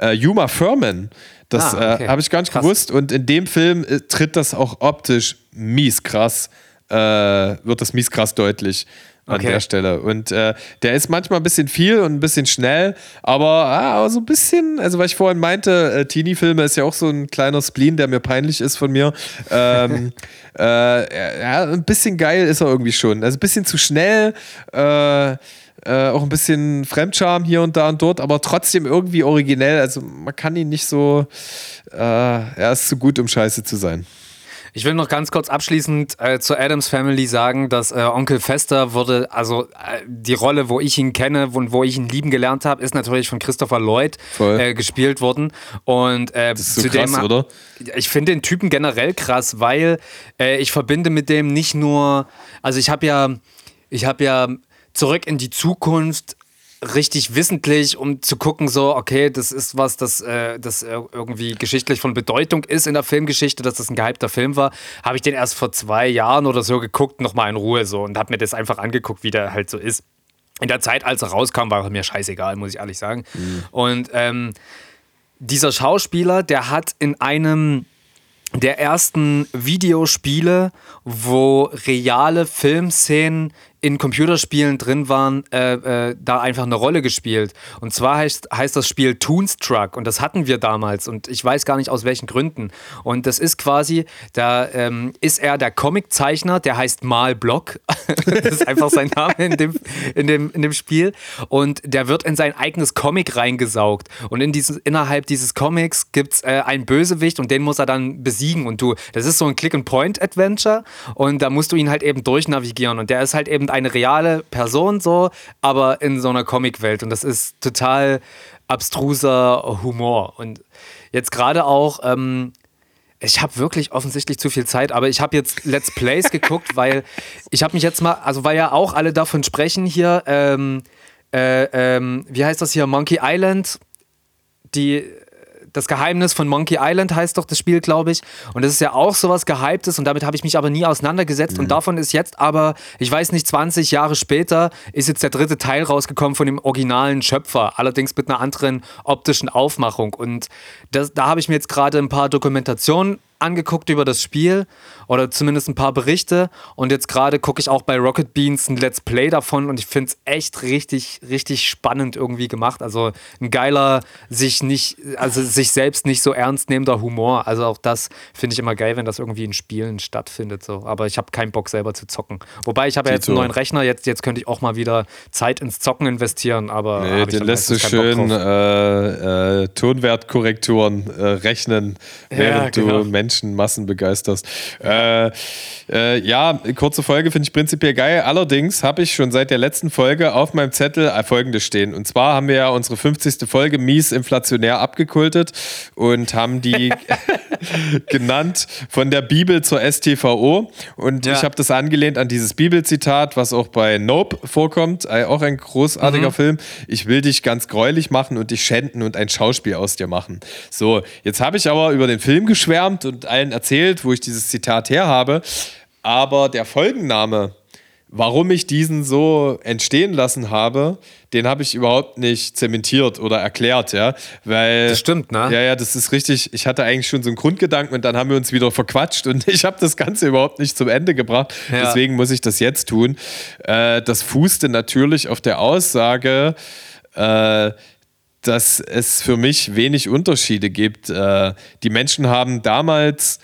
äh, Yuma Furman. Das ah, okay. äh, habe ich gar nicht krass. gewusst. Und in dem Film äh, tritt das auch optisch mies krass, äh, wird das mies krass deutlich an okay. der Stelle. Und äh, der ist manchmal ein bisschen viel und ein bisschen schnell, aber, ah, aber so ein bisschen, also weil ich vorhin meinte, äh, Teenie-Filme ist ja auch so ein kleiner Spleen, der mir peinlich ist von mir. Ähm, <laughs> äh, ja, ein bisschen geil ist er irgendwie schon. Also ein bisschen zu schnell. Äh, äh, auch ein bisschen Fremdscham hier und da und dort, aber trotzdem irgendwie originell. Also man kann ihn nicht so, äh, er ist zu gut, um scheiße zu sein. Ich will noch ganz kurz abschließend äh, zur Adams Family sagen, dass äh, Onkel Fester wurde, also äh, die Rolle, wo ich ihn kenne und wo ich ihn lieben gelernt habe, ist natürlich von Christopher Lloyd äh, gespielt worden. Und äh, das ist so zudem, krass, oder? Ich finde den Typen generell krass, weil äh, ich verbinde mit dem nicht nur, also ich habe ja, ich habe ja zurück in die Zukunft richtig wissentlich, um zu gucken, so, okay, das ist was, das, äh, das irgendwie geschichtlich von Bedeutung ist in der Filmgeschichte, dass das ein gehypter Film war, habe ich den erst vor zwei Jahren oder so geguckt, nochmal in Ruhe so und habe mir das einfach angeguckt, wie der halt so ist. In der Zeit, als er rauskam, war er mir scheißegal, muss ich ehrlich sagen. Mhm. Und ähm, dieser Schauspieler, der hat in einem der ersten Videospiele, wo reale Filmszenen in Computerspielen drin waren, äh, äh, da einfach eine Rolle gespielt. Und zwar heißt, heißt das Spiel Toonstruck und das hatten wir damals und ich weiß gar nicht aus welchen Gründen. Und das ist quasi, da ähm, ist er der Comiczeichner, der heißt Mal Block. <laughs> das ist einfach sein Name in dem, in, dem, in dem Spiel. Und der wird in sein eigenes Comic reingesaugt. Und in dieses, innerhalb dieses Comics gibt es äh, einen Bösewicht und den muss er dann besiegen. Und du, das ist so ein Click-and-Point-Adventure und da musst du ihn halt eben durchnavigieren. Und der ist halt eben eine reale Person so, aber in so einer Comicwelt. Und das ist total abstruser Humor. Und jetzt gerade auch ähm, ich habe wirklich offensichtlich zu viel Zeit, aber ich habe jetzt Let's Plays <laughs> geguckt, weil ich habe mich jetzt mal, also weil ja auch alle davon sprechen hier, ähm, äh, ähm, wie heißt das hier, Monkey Island, die das Geheimnis von Monkey Island heißt doch das Spiel, glaube ich. Und das ist ja auch sowas Gehyptes und damit habe ich mich aber nie auseinandergesetzt. Mhm. Und davon ist jetzt aber, ich weiß nicht, 20 Jahre später ist jetzt der dritte Teil rausgekommen von dem originalen Schöpfer, allerdings mit einer anderen optischen Aufmachung. Und das, da habe ich mir jetzt gerade ein paar Dokumentationen angeguckt über das Spiel oder zumindest ein paar Berichte und jetzt gerade gucke ich auch bei Rocket Beans ein Let's Play davon und ich finde es echt richtig, richtig spannend irgendwie gemacht. Also ein geiler, sich nicht, also sich selbst nicht so ernst nehmender Humor. Also auch das finde ich immer geil, wenn das irgendwie in Spielen stattfindet. So. Aber ich habe keinen Bock selber zu zocken. Wobei ich habe ja jetzt einen neuen Rechner, jetzt, jetzt könnte ich auch mal wieder Zeit ins Zocken investieren, aber nee, den lässt du schön äh, äh, Tonwertkorrekturen äh, rechnen, während ja, genau. du Menschen Menschenmassen begeisterst. Äh, äh, ja, kurze Folge finde ich prinzipiell geil. Allerdings habe ich schon seit der letzten Folge auf meinem Zettel äh, folgendes stehen. Und zwar haben wir ja unsere 50. Folge mies inflationär abgekultet und haben die <laughs> genannt von der Bibel zur STVO. Und ja. ich habe das angelehnt an dieses Bibelzitat, was auch bei Nope vorkommt. Äh, auch ein großartiger mhm. Film. Ich will dich ganz gräulich machen und dich schänden und ein Schauspiel aus dir machen. So, jetzt habe ich aber über den Film geschwärmt und und allen erzählt, wo ich dieses Zitat her habe. Aber der Folgenname, warum ich diesen so entstehen lassen habe, den habe ich überhaupt nicht zementiert oder erklärt, ja, weil das stimmt, ne? Ja, ja, das ist richtig. Ich hatte eigentlich schon so einen Grundgedanken und dann haben wir uns wieder verquatscht und <laughs> ich habe das Ganze überhaupt nicht zum Ende gebracht. Ja. Deswegen muss ich das jetzt tun. Äh, das fußte natürlich auf der Aussage, äh, dass es für mich wenig Unterschiede gibt. Äh, die Menschen haben damals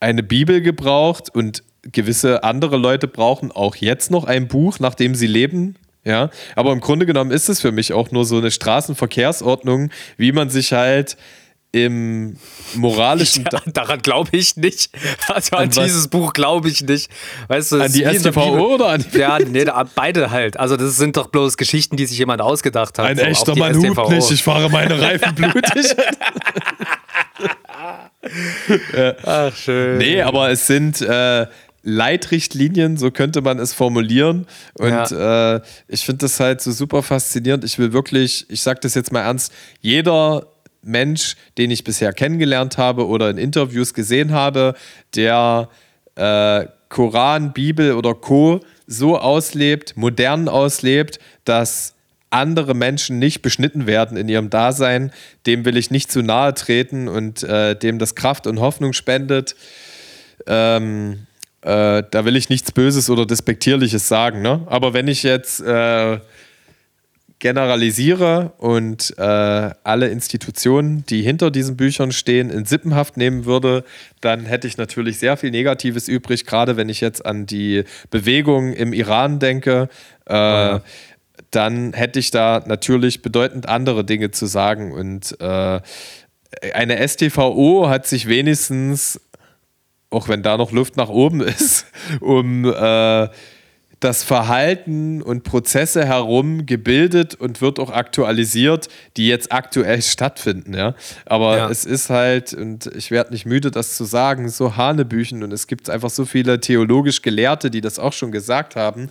eine Bibel gebraucht und gewisse andere Leute brauchen auch jetzt noch ein Buch, nachdem sie leben. Ja, aber im Grunde genommen ist es für mich auch nur so eine Straßenverkehrsordnung, wie man sich halt im moralischen. Ja, <laughs> daran glaube ich nicht. Also an, an dieses Buch glaube ich nicht. Weißt du, an die STVO oder an die Ja, nee, beide halt. Also das sind doch bloß Geschichten, die sich jemand ausgedacht hat. Ein so, echter Mann hupt nicht, ich fahre meine Reifen blutig. <laughs> Ach, schön. Nee, aber es sind äh, Leitrichtlinien, so könnte man es formulieren. Und ja. äh, ich finde das halt so super faszinierend. Ich will wirklich, ich sage das jetzt mal ernst, jeder Mensch, den ich bisher kennengelernt habe oder in Interviews gesehen habe, der äh, Koran, Bibel oder Co. so auslebt, modern auslebt, dass andere Menschen nicht beschnitten werden in ihrem Dasein, dem will ich nicht zu nahe treten und äh, dem das Kraft und Hoffnung spendet. Ähm, äh, da will ich nichts Böses oder Despektierliches sagen. Ne? Aber wenn ich jetzt äh, generalisiere und äh, alle Institutionen, die hinter diesen Büchern stehen, in Sippenhaft nehmen würde, dann hätte ich natürlich sehr viel Negatives übrig, gerade wenn ich jetzt an die Bewegung im Iran denke. Äh, ja. Dann hätte ich da natürlich bedeutend andere Dinge zu sagen. Und äh, eine STVO hat sich wenigstens, auch wenn da noch Luft nach oben <laughs> ist, um äh, das Verhalten und Prozesse herum gebildet und wird auch aktualisiert, die jetzt aktuell <laughs> stattfinden. Ja? Aber ja. es ist halt, und ich werde nicht müde, das zu sagen, so Hanebüchen und es gibt einfach so viele theologisch Gelehrte, die das auch schon gesagt haben,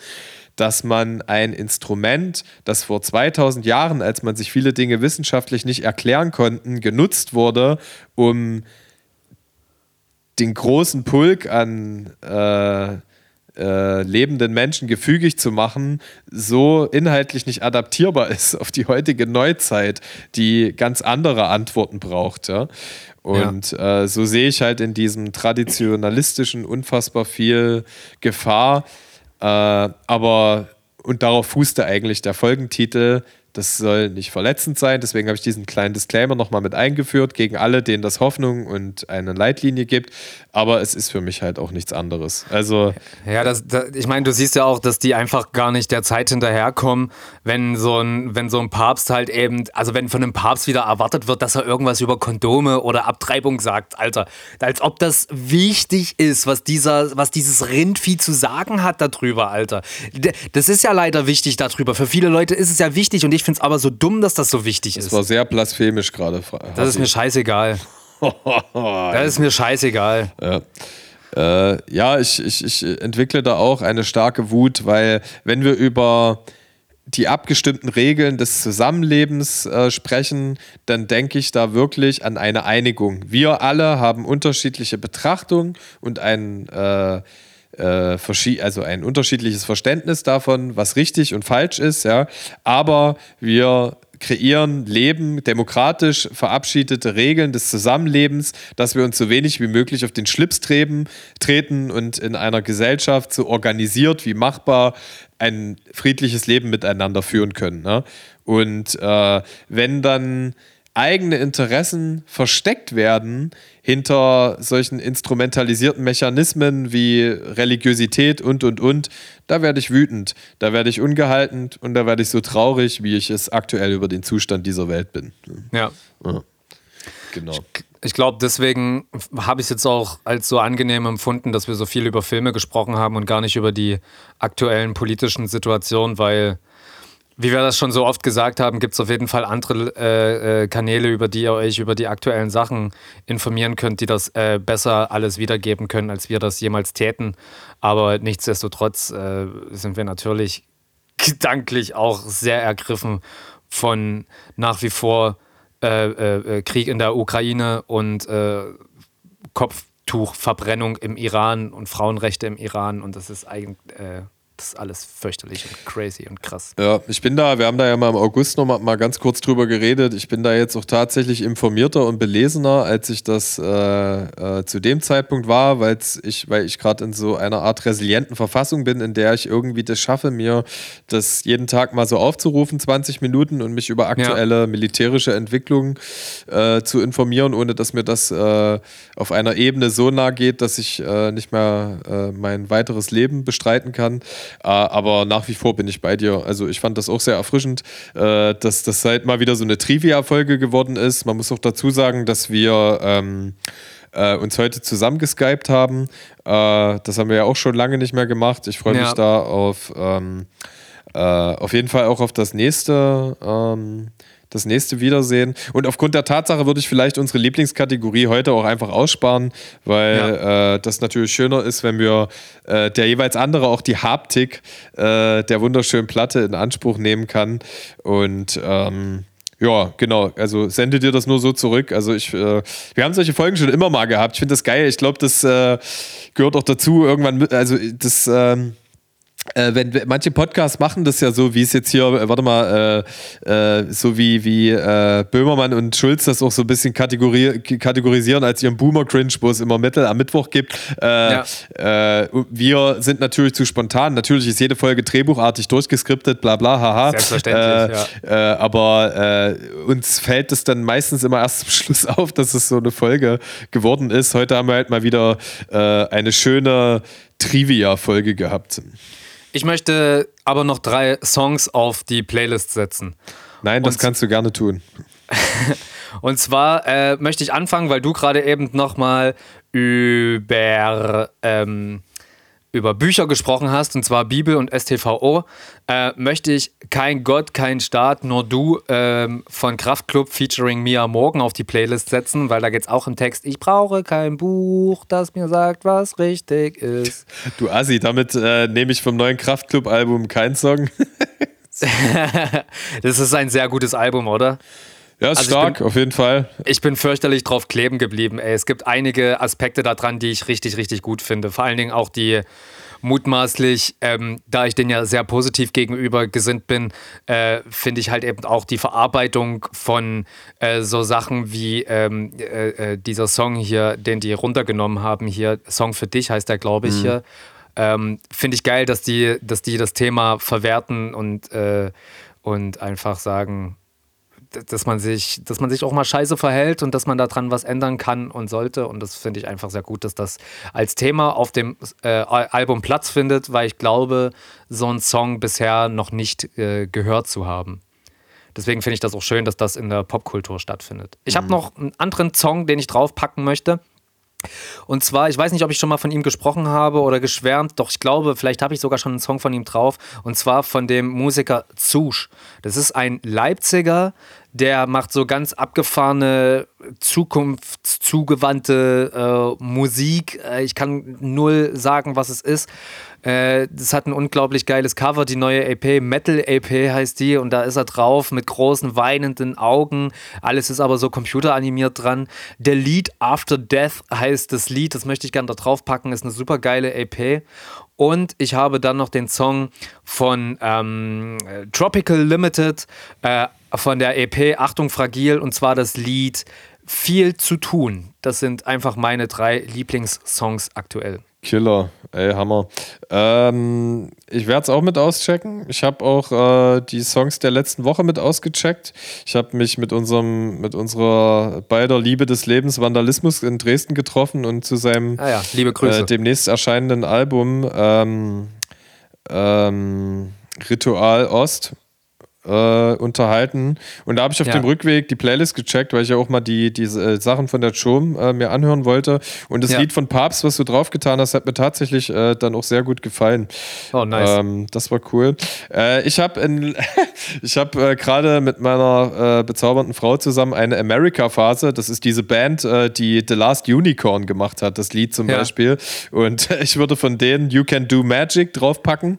dass man ein Instrument, das vor 2000 Jahren, als man sich viele Dinge wissenschaftlich nicht erklären konnten, genutzt wurde, um den großen Pulk an äh, äh, lebenden Menschen gefügig zu machen, so inhaltlich nicht adaptierbar <laughs> ist auf die heutige Neuzeit, die ganz andere Antworten braucht. Ja? Und ja. äh, so sehe ich halt in diesem traditionalistischen unfassbar viel Gefahr. Äh, aber, und darauf fußte eigentlich der Folgentitel, das soll nicht verletzend sein, deswegen habe ich diesen kleinen Disclaimer nochmal mit eingeführt, gegen alle, denen das Hoffnung und eine Leitlinie gibt. Aber es ist für mich halt auch nichts anderes. Also. Ja, das, das ich meine, du siehst ja auch, dass die einfach gar nicht der Zeit hinterherkommen, wenn so ein, wenn so ein Papst halt eben, also wenn von einem Papst wieder erwartet wird, dass er irgendwas über Kondome oder Abtreibung sagt, Alter. Als ob das wichtig ist, was dieser, was dieses Rindvieh zu sagen hat darüber, Alter. Das ist ja leider wichtig darüber. Für viele Leute ist es ja wichtig und ich ich finde es aber so dumm, dass das so wichtig ist. Das war sehr blasphemisch gerade. Das ist mir scheißegal. <laughs> das ist mir scheißegal. Ja. Äh, ja, ich, ich, ich entwickle da auch eine starke Wut, weil wenn wir über die abgestimmten Regeln des Zusammenlebens äh, sprechen, dann denke ich da wirklich an eine Einigung. Wir alle haben unterschiedliche Betrachtungen und ein äh, äh, also ein unterschiedliches Verständnis davon, was richtig und falsch ist, ja. Aber wir kreieren, leben demokratisch verabschiedete Regeln des Zusammenlebens, dass wir uns so wenig wie möglich auf den Schlips treten, treten und in einer Gesellschaft so organisiert wie machbar ein friedliches Leben miteinander führen können. Ne? Und äh, wenn dann eigene Interessen versteckt werden hinter solchen instrumentalisierten Mechanismen wie Religiosität und, und, und, da werde ich wütend, da werde ich ungehalten und da werde ich so traurig, wie ich es aktuell über den Zustand dieser Welt bin. Ja. ja. Genau. Ich, ich glaube, deswegen habe ich es jetzt auch als so angenehm empfunden, dass wir so viel über Filme gesprochen haben und gar nicht über die aktuellen politischen Situationen, weil wie wir das schon so oft gesagt haben, gibt es auf jeden Fall andere äh, äh, Kanäle, über die ihr euch über die aktuellen Sachen informieren könnt, die das äh, besser alles wiedergeben können, als wir das jemals täten. Aber nichtsdestotrotz äh, sind wir natürlich <laughs> gedanklich auch sehr ergriffen von nach wie vor äh, äh, Krieg in der Ukraine und Kopftuchverbrennung im Iran und Frauenrechte im Iran. Und das ist eigentlich Das ist alles fürchterlich und crazy und krass. Ja, ich bin da, wir haben da ja mal im August noch mal, mal ganz kurz drüber geredet. Ich bin da jetzt auch tatsächlich informierter und belesener, als ich das äh, äh, zu dem Zeitpunkt war, ich, weil ich gerade in so einer Art resilienten Verfassung bin, in der ich irgendwie das schaffe, mir das jeden Tag mal so aufzurufen, 20 Minuten und mich über aktuelle ja. militärische Entwicklungen äh, zu informieren, ohne dass mir das äh, auf einer Ebene so nah geht, dass ich äh, nicht mehr äh, mein weiteres Leben bestreiten kann. Äh, aber nach wie vor bin ich bei dir. Also ich fand das auch sehr erfrischend, äh, dass das halt mal wieder so eine Trivia-Folge geworden ist. Man muss auch dazu sagen, dass wir ähm, äh, uns heute zusammengeskypt haben. Äh, das haben wir ja auch schon lange nicht mehr gemacht. Ich freue mich ja. da auf, ähm, äh, auf jeden Fall auch auf das nächste. Ähm, das nächste Wiedersehen. Und aufgrund der Tatsache würde ich vielleicht unsere Lieblingskategorie heute auch einfach aussparen, weil ja. äh, das natürlich schöner ist, wenn wir äh, der jeweils andere auch die Haptik äh, der wunderschönen Platte in Anspruch nehmen kann. Und ähm, ja, genau. Also sende dir das nur so zurück. Also ich, äh, wir haben solche Folgen schon immer mal gehabt. Ich finde das geil. Ich glaube, das äh, gehört auch dazu. Irgendwann, also das. Ähm, äh, wenn manche Podcasts machen das ja so, wie es jetzt hier, äh, warte mal, äh, äh, so wie, wie äh, Böhmermann und Schulz das auch so ein bisschen kategori kategorisieren als ihren Boomer-Cringe, wo es immer Mittel am Mittwoch gibt. Äh, ja. wir sind natürlich zu spontan. Natürlich ist jede Folge drehbuchartig durchgeskriptet, bla bla, haha. Selbstverständlich, ja. aber uns fällt es dann meistens immer erst zum Schluss <laughs> auf, dass es so eine Folge geworden ist. Heute haben wir halt mal wieder eine schöne Trivia-Folge gehabt. Ich möchte aber noch drei Songs auf die Playlist setzen. Nein, das Und kannst du gerne tun. <laughs> Und zwar äh, möchte ich anfangen, weil du gerade eben nochmal über ähm, über Bücher gesprochen hast, und zwar Bibel und STVO, äh, möchte ich Kein Gott, kein Staat, nur du ähm, von Kraftklub featuring Mia Morgan auf die Playlist setzen, weil da geht es auch im Text, ich brauche kein Buch, das mir sagt, was richtig ist. <laughs> Du Assi, damit äh, nehme ich vom neuen Kraftklub-Album keinen Song. <laughs> <laughs> das ist ein sehr gutes Album, oder? Ja, ist also stark, bin, auf jeden Fall. Ich bin fürchterlich drauf kleben geblieben. Ey. Es gibt einige Aspekte daran, die ich richtig, richtig gut finde. Vor allen Dingen auch die mutmaßlich, ähm, da ich den ja sehr positiv gegenüber gesinnt bin, äh, finde ich halt eben auch die Verarbeitung von äh, so Sachen wie ähm, äh, äh dieser Song hier, den die runtergenommen haben, hier, Song für dich heißt der, glaube ich, mhm. hier. Ähm, finde ich geil, dass die, dass die das Thema verwerten und, äh, und einfach sagen, dass man sich, dass man sich auch mal scheiße verhält und dass man daran was ändern kann und sollte. Und das finde ich einfach sehr gut, dass das als Thema auf dem äh, Album Platz findet, weil ich glaube, so einen Song bisher noch nicht äh, gehört zu haben. Deswegen finde ich das auch schön, dass das in der Popkultur stattfindet. Ich mhm. habe noch einen anderen Song, den ich draufpacken möchte. Und zwar, ich weiß nicht, ob ich schon mal von ihm gesprochen habe oder geschwärmt, doch ich glaube, vielleicht habe ich sogar schon einen Song von ihm drauf. Und zwar von dem Musiker Zusch. Das ist ein Leipziger, der macht so ganz abgefahrene, zukunftszugewandte äh, Musik. Äh, ich kann null sagen, was es ist. Äh, das hat ein unglaublich geiles Cover, die neue EP, Metal EP heißt die, und da ist er drauf mit großen weinenden Augen. Alles ist aber so computeranimiert dran. Der Lied After Death heißt das Lied, das möchte ich gerne da drauf packen, ist eine super geile EP. Und ich habe dann noch den Song von ähm, Tropical Limited äh, von der EP Achtung Fragil und zwar das Lied Viel zu tun. Das sind einfach meine drei Lieblingssongs aktuell. Killer, ey, Hammer. Ähm, ich werde es auch mit auschecken. Ich habe auch äh, die Songs der letzten Woche mit ausgecheckt. Ich habe mich mit unserem, mit unserer beider Liebe des Lebens Vandalismus in Dresden getroffen und zu seinem ah ja, liebe Grüße. Äh, demnächst erscheinenden Album ähm, ähm, Ritual Ost äh, unterhalten. Und da habe ich auf ja. dem Rückweg die Playlist gecheckt, weil ich ja auch mal die, die äh, Sachen von der Chom äh, mir anhören wollte. Und das ja. Lied von Papst, was du draufgetan hast, hat mir tatsächlich äh, dann auch sehr gut gefallen. Oh, nice. Ähm, das war cool. Äh, ich habe <laughs> hab, äh, gerade mit meiner bezaubernden Frau zusammen eine America-Phase. Das ist diese Band, die The Last Unicorn gemacht hat, das Lied zum ja. Beispiel. Und <laughs> ich würde von denen You Can Do Magic draufpacken.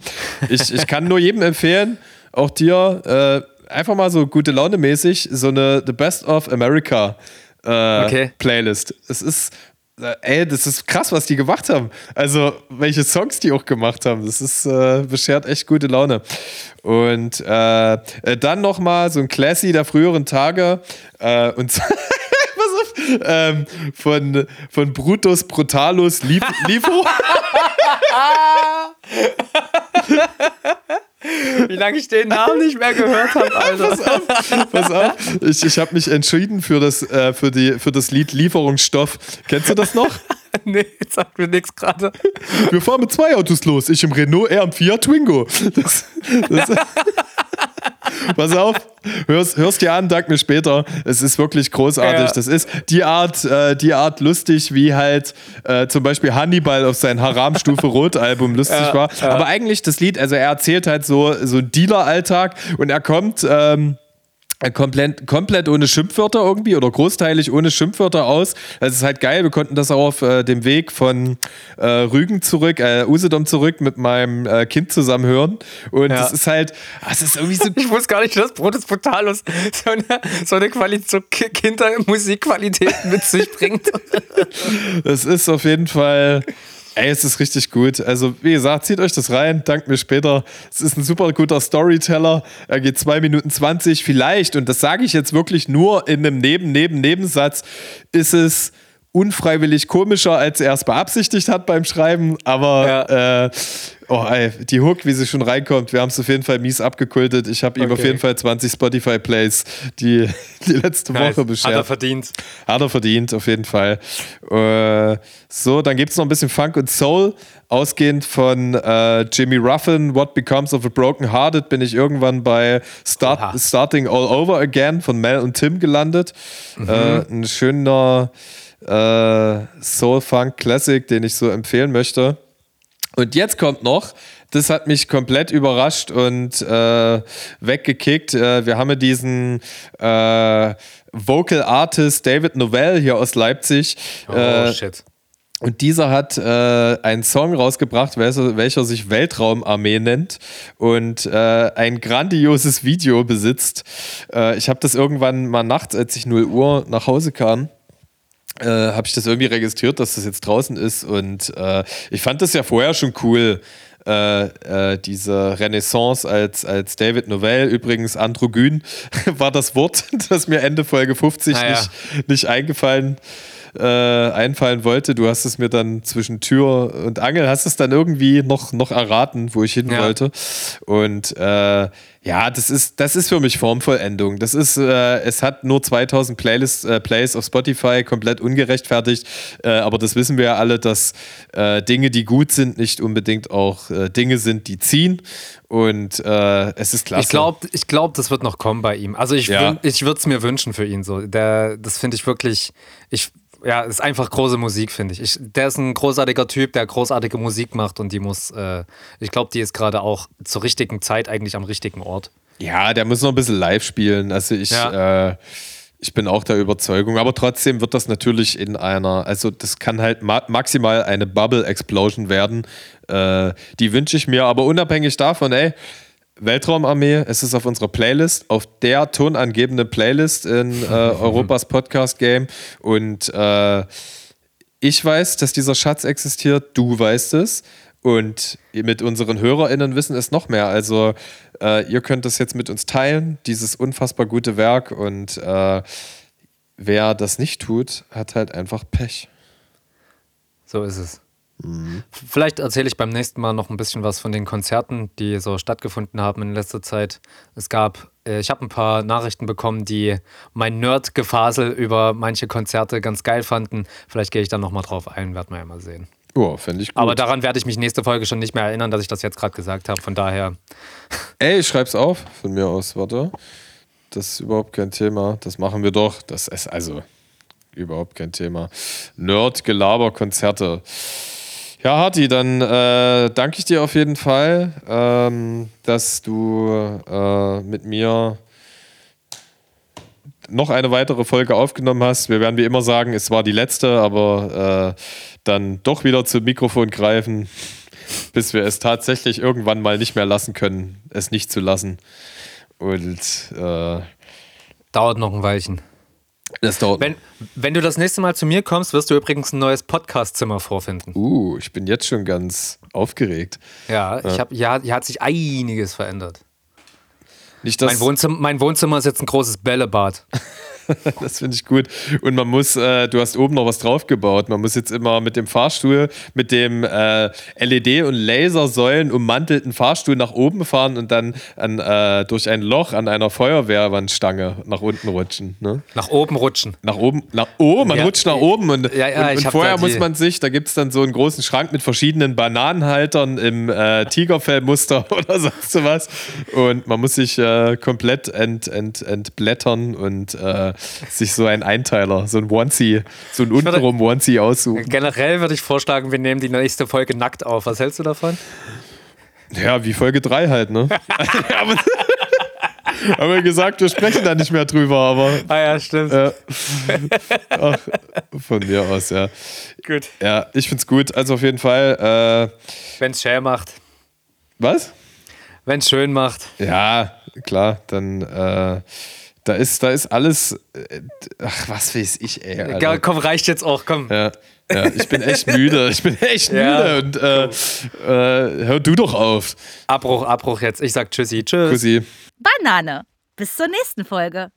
Ich, ich kann nur jedem empfehlen, auch dir äh, einfach mal so gute Laune mäßig so eine The Best of America äh, okay. Playlist. Es ist ey, das ist krass, was die gemacht haben. Also, welche Songs die auch gemacht haben. Das ist, äh, beschert echt gute Laune. Und äh, äh dann nochmal so ein Classy der früheren Tage. Äh, und <laughs> ähm, von, von Brutus Brutalus Lief Lieferung. <laughs> <laughs> Wie lange ich den Namen nicht mehr gehört habe, <laughs> Alter. pass auf, pass auf. Ich, ich habe mich entschieden für das, äh, für, die, für das Lied Lieferungsstoff. Kennst du das noch? <laughs> nee, sagt mir nichts gerade. Wir fahren mit zwei Autos los. Ich im Renault, er im Fiat Twingo. Das, das <laughs> Pass auf, hörst, hörst dir an, dank mir später. Es ist wirklich großartig. Ja. Das ist die Art, äh, die Art lustig, wie halt äh, zum Beispiel Hannibal auf sein Haram-Stufe Rot-Album lustig ja, war. Ja. Aber eigentlich das Lied, also er erzählt halt so, so Dealer-Alltag und er kommt. Ähm, äh, komplett, komplett ohne Schimpfwörter irgendwie oder großteilig ohne Schimpfwörter aus. Das ist halt geil. Wir konnten das auch auf äh, dem Weg von äh, Rügen zurück, äh, Usedom zurück mit meinem äh, Kind zusammen hören. Und ja. das ist halt, das ist irgendwie so. <laughs> Ich wusste gar nicht, dass Brot ist brutal so eine, so eine Qualität, so Kindermusikqualität mit sich bringt. <laughs> das ist auf jeden Fall Ey, es ist richtig gut. Also, wie gesagt, zieht euch das rein, dankt mir später. Es ist ein super guter Storyteller. Er geht 2 Minuten 20. Vielleicht, und das sage ich jetzt wirklich nur in einem Neben, Neben, Nebensatz, ist es unfreiwillig komischer, als er es beabsichtigt hat beim Schreiben. Aber ja. äh, Oh, ey, die Hook, wie sie schon reinkommt, wir haben es auf jeden Fall mies abgekultet. Ich habe ihm okay. auf jeden Fall 20 Spotify-Plays die, die letzte nice. Woche beschert. Hat er verdient. Hat er verdient, auf jeden Fall. Äh, so, dann gibt es noch ein bisschen Funk und Soul. Ausgehend von äh, Jimmy Ruffin, What Becomes of a Broken Hearted, bin ich irgendwann bei Start, Starting All Over Again von Mel und Tim gelandet. Mhm. Äh, ein schöner äh, Soul-Funk-Classic, den ich so empfehlen möchte. Und jetzt kommt noch, das hat mich komplett überrascht und äh, weggekickt. Äh, wir haben diesen äh, Vocal Artist David Novell hier aus Leipzig. Oh, äh, shit. Und dieser hat äh, einen Song rausgebracht, welcher, welcher sich Weltraumarmee nennt und äh, ein grandioses Video besitzt. Äh, ich habe das irgendwann mal nachts, als ich 0 Uhr nach Hause kam, äh, habe ich das irgendwie registriert, dass das jetzt draußen ist. Und äh, ich fand das ja vorher schon cool. Äh, äh diese Renaissance als, als David Novell, übrigens androgyn, <laughs> war das Wort, <laughs> das mir Ende Folge 50 ah, nicht, nicht eingefallen äh, einfallen wollte. Du hast es mir dann zwischen Tür und Angel, hast es dann irgendwie noch, noch erraten, wo ich hin ja. wollte. Und äh, ja, das ist, das ist für mich Formvollendung. Das ist, äh, es hat nur 2000 Playlist, äh, Plays auf Spotify, komplett ungerechtfertigt. Äh, aber das wissen wir ja alle, dass äh, Dinge, die gut sind, nicht unbedingt auch äh, Dinge sind, die ziehen. Und äh, es ist klasse. Ich glaube, ich glaub, das wird noch kommen bei ihm. Also ich, ja. ich würde es mir wünschen für ihn so. Der, das finde ich wirklich, ich ja, ist einfach große Musik, finde ich. ich. Der ist ein großartiger Typ, der großartige Musik macht und die muss, äh, ich glaube, die ist gerade auch zur richtigen Zeit eigentlich am richtigen Ort. Ja, der muss noch ein bisschen live spielen. Also ich, ja. äh, ich bin auch der Überzeugung, aber trotzdem wird das natürlich in einer, also das kann halt ma maximal eine Bubble Explosion werden. Äh, die wünsche ich mir, aber unabhängig davon, ey, Weltraumarmee, es ist auf unserer Playlist, auf der tonangebenden Playlist in äh, <laughs> Europas Podcast Game. Und äh, ich weiß, dass dieser Schatz existiert, du weißt es. Und mit unseren HörerInnen wissen es noch mehr. Also, äh, ihr könnt es jetzt mit uns teilen, dieses unfassbar gute Werk. Und äh, wer das nicht tut, hat halt einfach Pech. So ist es. Mhm. Vielleicht erzähle ich beim nächsten Mal noch ein bisschen was von den Konzerten, die so stattgefunden haben in letzter Zeit. Es gab, äh, ich habe ein paar Nachrichten bekommen, die mein Nerd-Gefasel über manche Konzerte ganz geil fanden. Vielleicht gehe ich dann nochmal drauf ein, werden wir ja mal sehen. Oh, finde ich gut. Aber daran werde ich mich nächste Folge schon nicht mehr erinnern, dass ich das jetzt gerade gesagt habe. Von daher. <laughs> Ey, ich schreib's auf von mir aus, warte. Das ist überhaupt kein Thema. Das machen wir doch. Das ist also überhaupt kein Thema. Nerd-Gelaber-Konzerte. Ja, Harti, dann äh, danke ich dir auf jeden Fall, ähm, dass du äh, mit mir noch eine weitere Folge aufgenommen hast. Wir werden wie immer sagen, es war die letzte, aber äh, dann doch wieder zum Mikrofon greifen, bis wir es tatsächlich irgendwann mal nicht mehr lassen können, es nicht zu lassen. Und äh, dauert noch ein Weilchen. Das dauert. Wenn, wenn du das nächste Mal zu mir kommst, wirst du übrigens ein neues Podcast-Zimmer vorfinden. uh, ich bin jetzt schon ganz aufgeregt. Ja, ich hab, ja, hier hat sich einiges verändert. Nicht, Mein Wohnzimmer, mein Wohnzimmer ist jetzt ein großes Bällebad. <laughs> <laughs> Das finde ich gut. Und man muss, äh, du hast oben noch was draufgebaut. Man muss jetzt immer mit dem Fahrstuhl, mit dem äh, LED- und Lasersäulen ummantelten Fahrstuhl nach oben fahren und dann an, äh, durch ein Loch an einer Feuerwehrwandstange nach unten rutschen. Ne? Nach oben rutschen. Nach oben, nach oben, man Ja. rutscht nach oben und, Ja, ja, und, und vorher muss man sich, da gibt es dann so einen großen Schrank mit verschiedenen Bananenhaltern im äh, Tigerfellmuster <laughs> oder sonst was und man muss sich äh, komplett ent, ent, entblättern und äh, sich so ein Einteiler, so ein Onesie, so ein untenrum Onesie aussuchen. Generell würde ich vorschlagen, wir nehmen die nächste Folge nackt auf. Was hältst du davon? Ja, wie Folge 3 halt, ne? <laughs> <laughs> haben, haben wir gesagt, wir sprechen da nicht mehr drüber, aber Ah ja, stimmt. äh, ach, von mir aus, ja. Gut. Ja, ich find's gut. Also auf jeden Fall, äh, Wenn es schön macht. was? Wenn es schön macht. Ja, klar, dann äh, da ist, da ist alles. Äh, ach, was weiß ich, ey. Alter. Komm, reicht jetzt auch. Komm. Ja, ja, ich bin echt müde. Ich bin echt Ja. müde. Und äh, äh, hör du doch auf. Abbruch, Abbruch jetzt. Ich sag Tschüssi. Tschüss. Kussi. Banane. Bis zur nächsten Folge.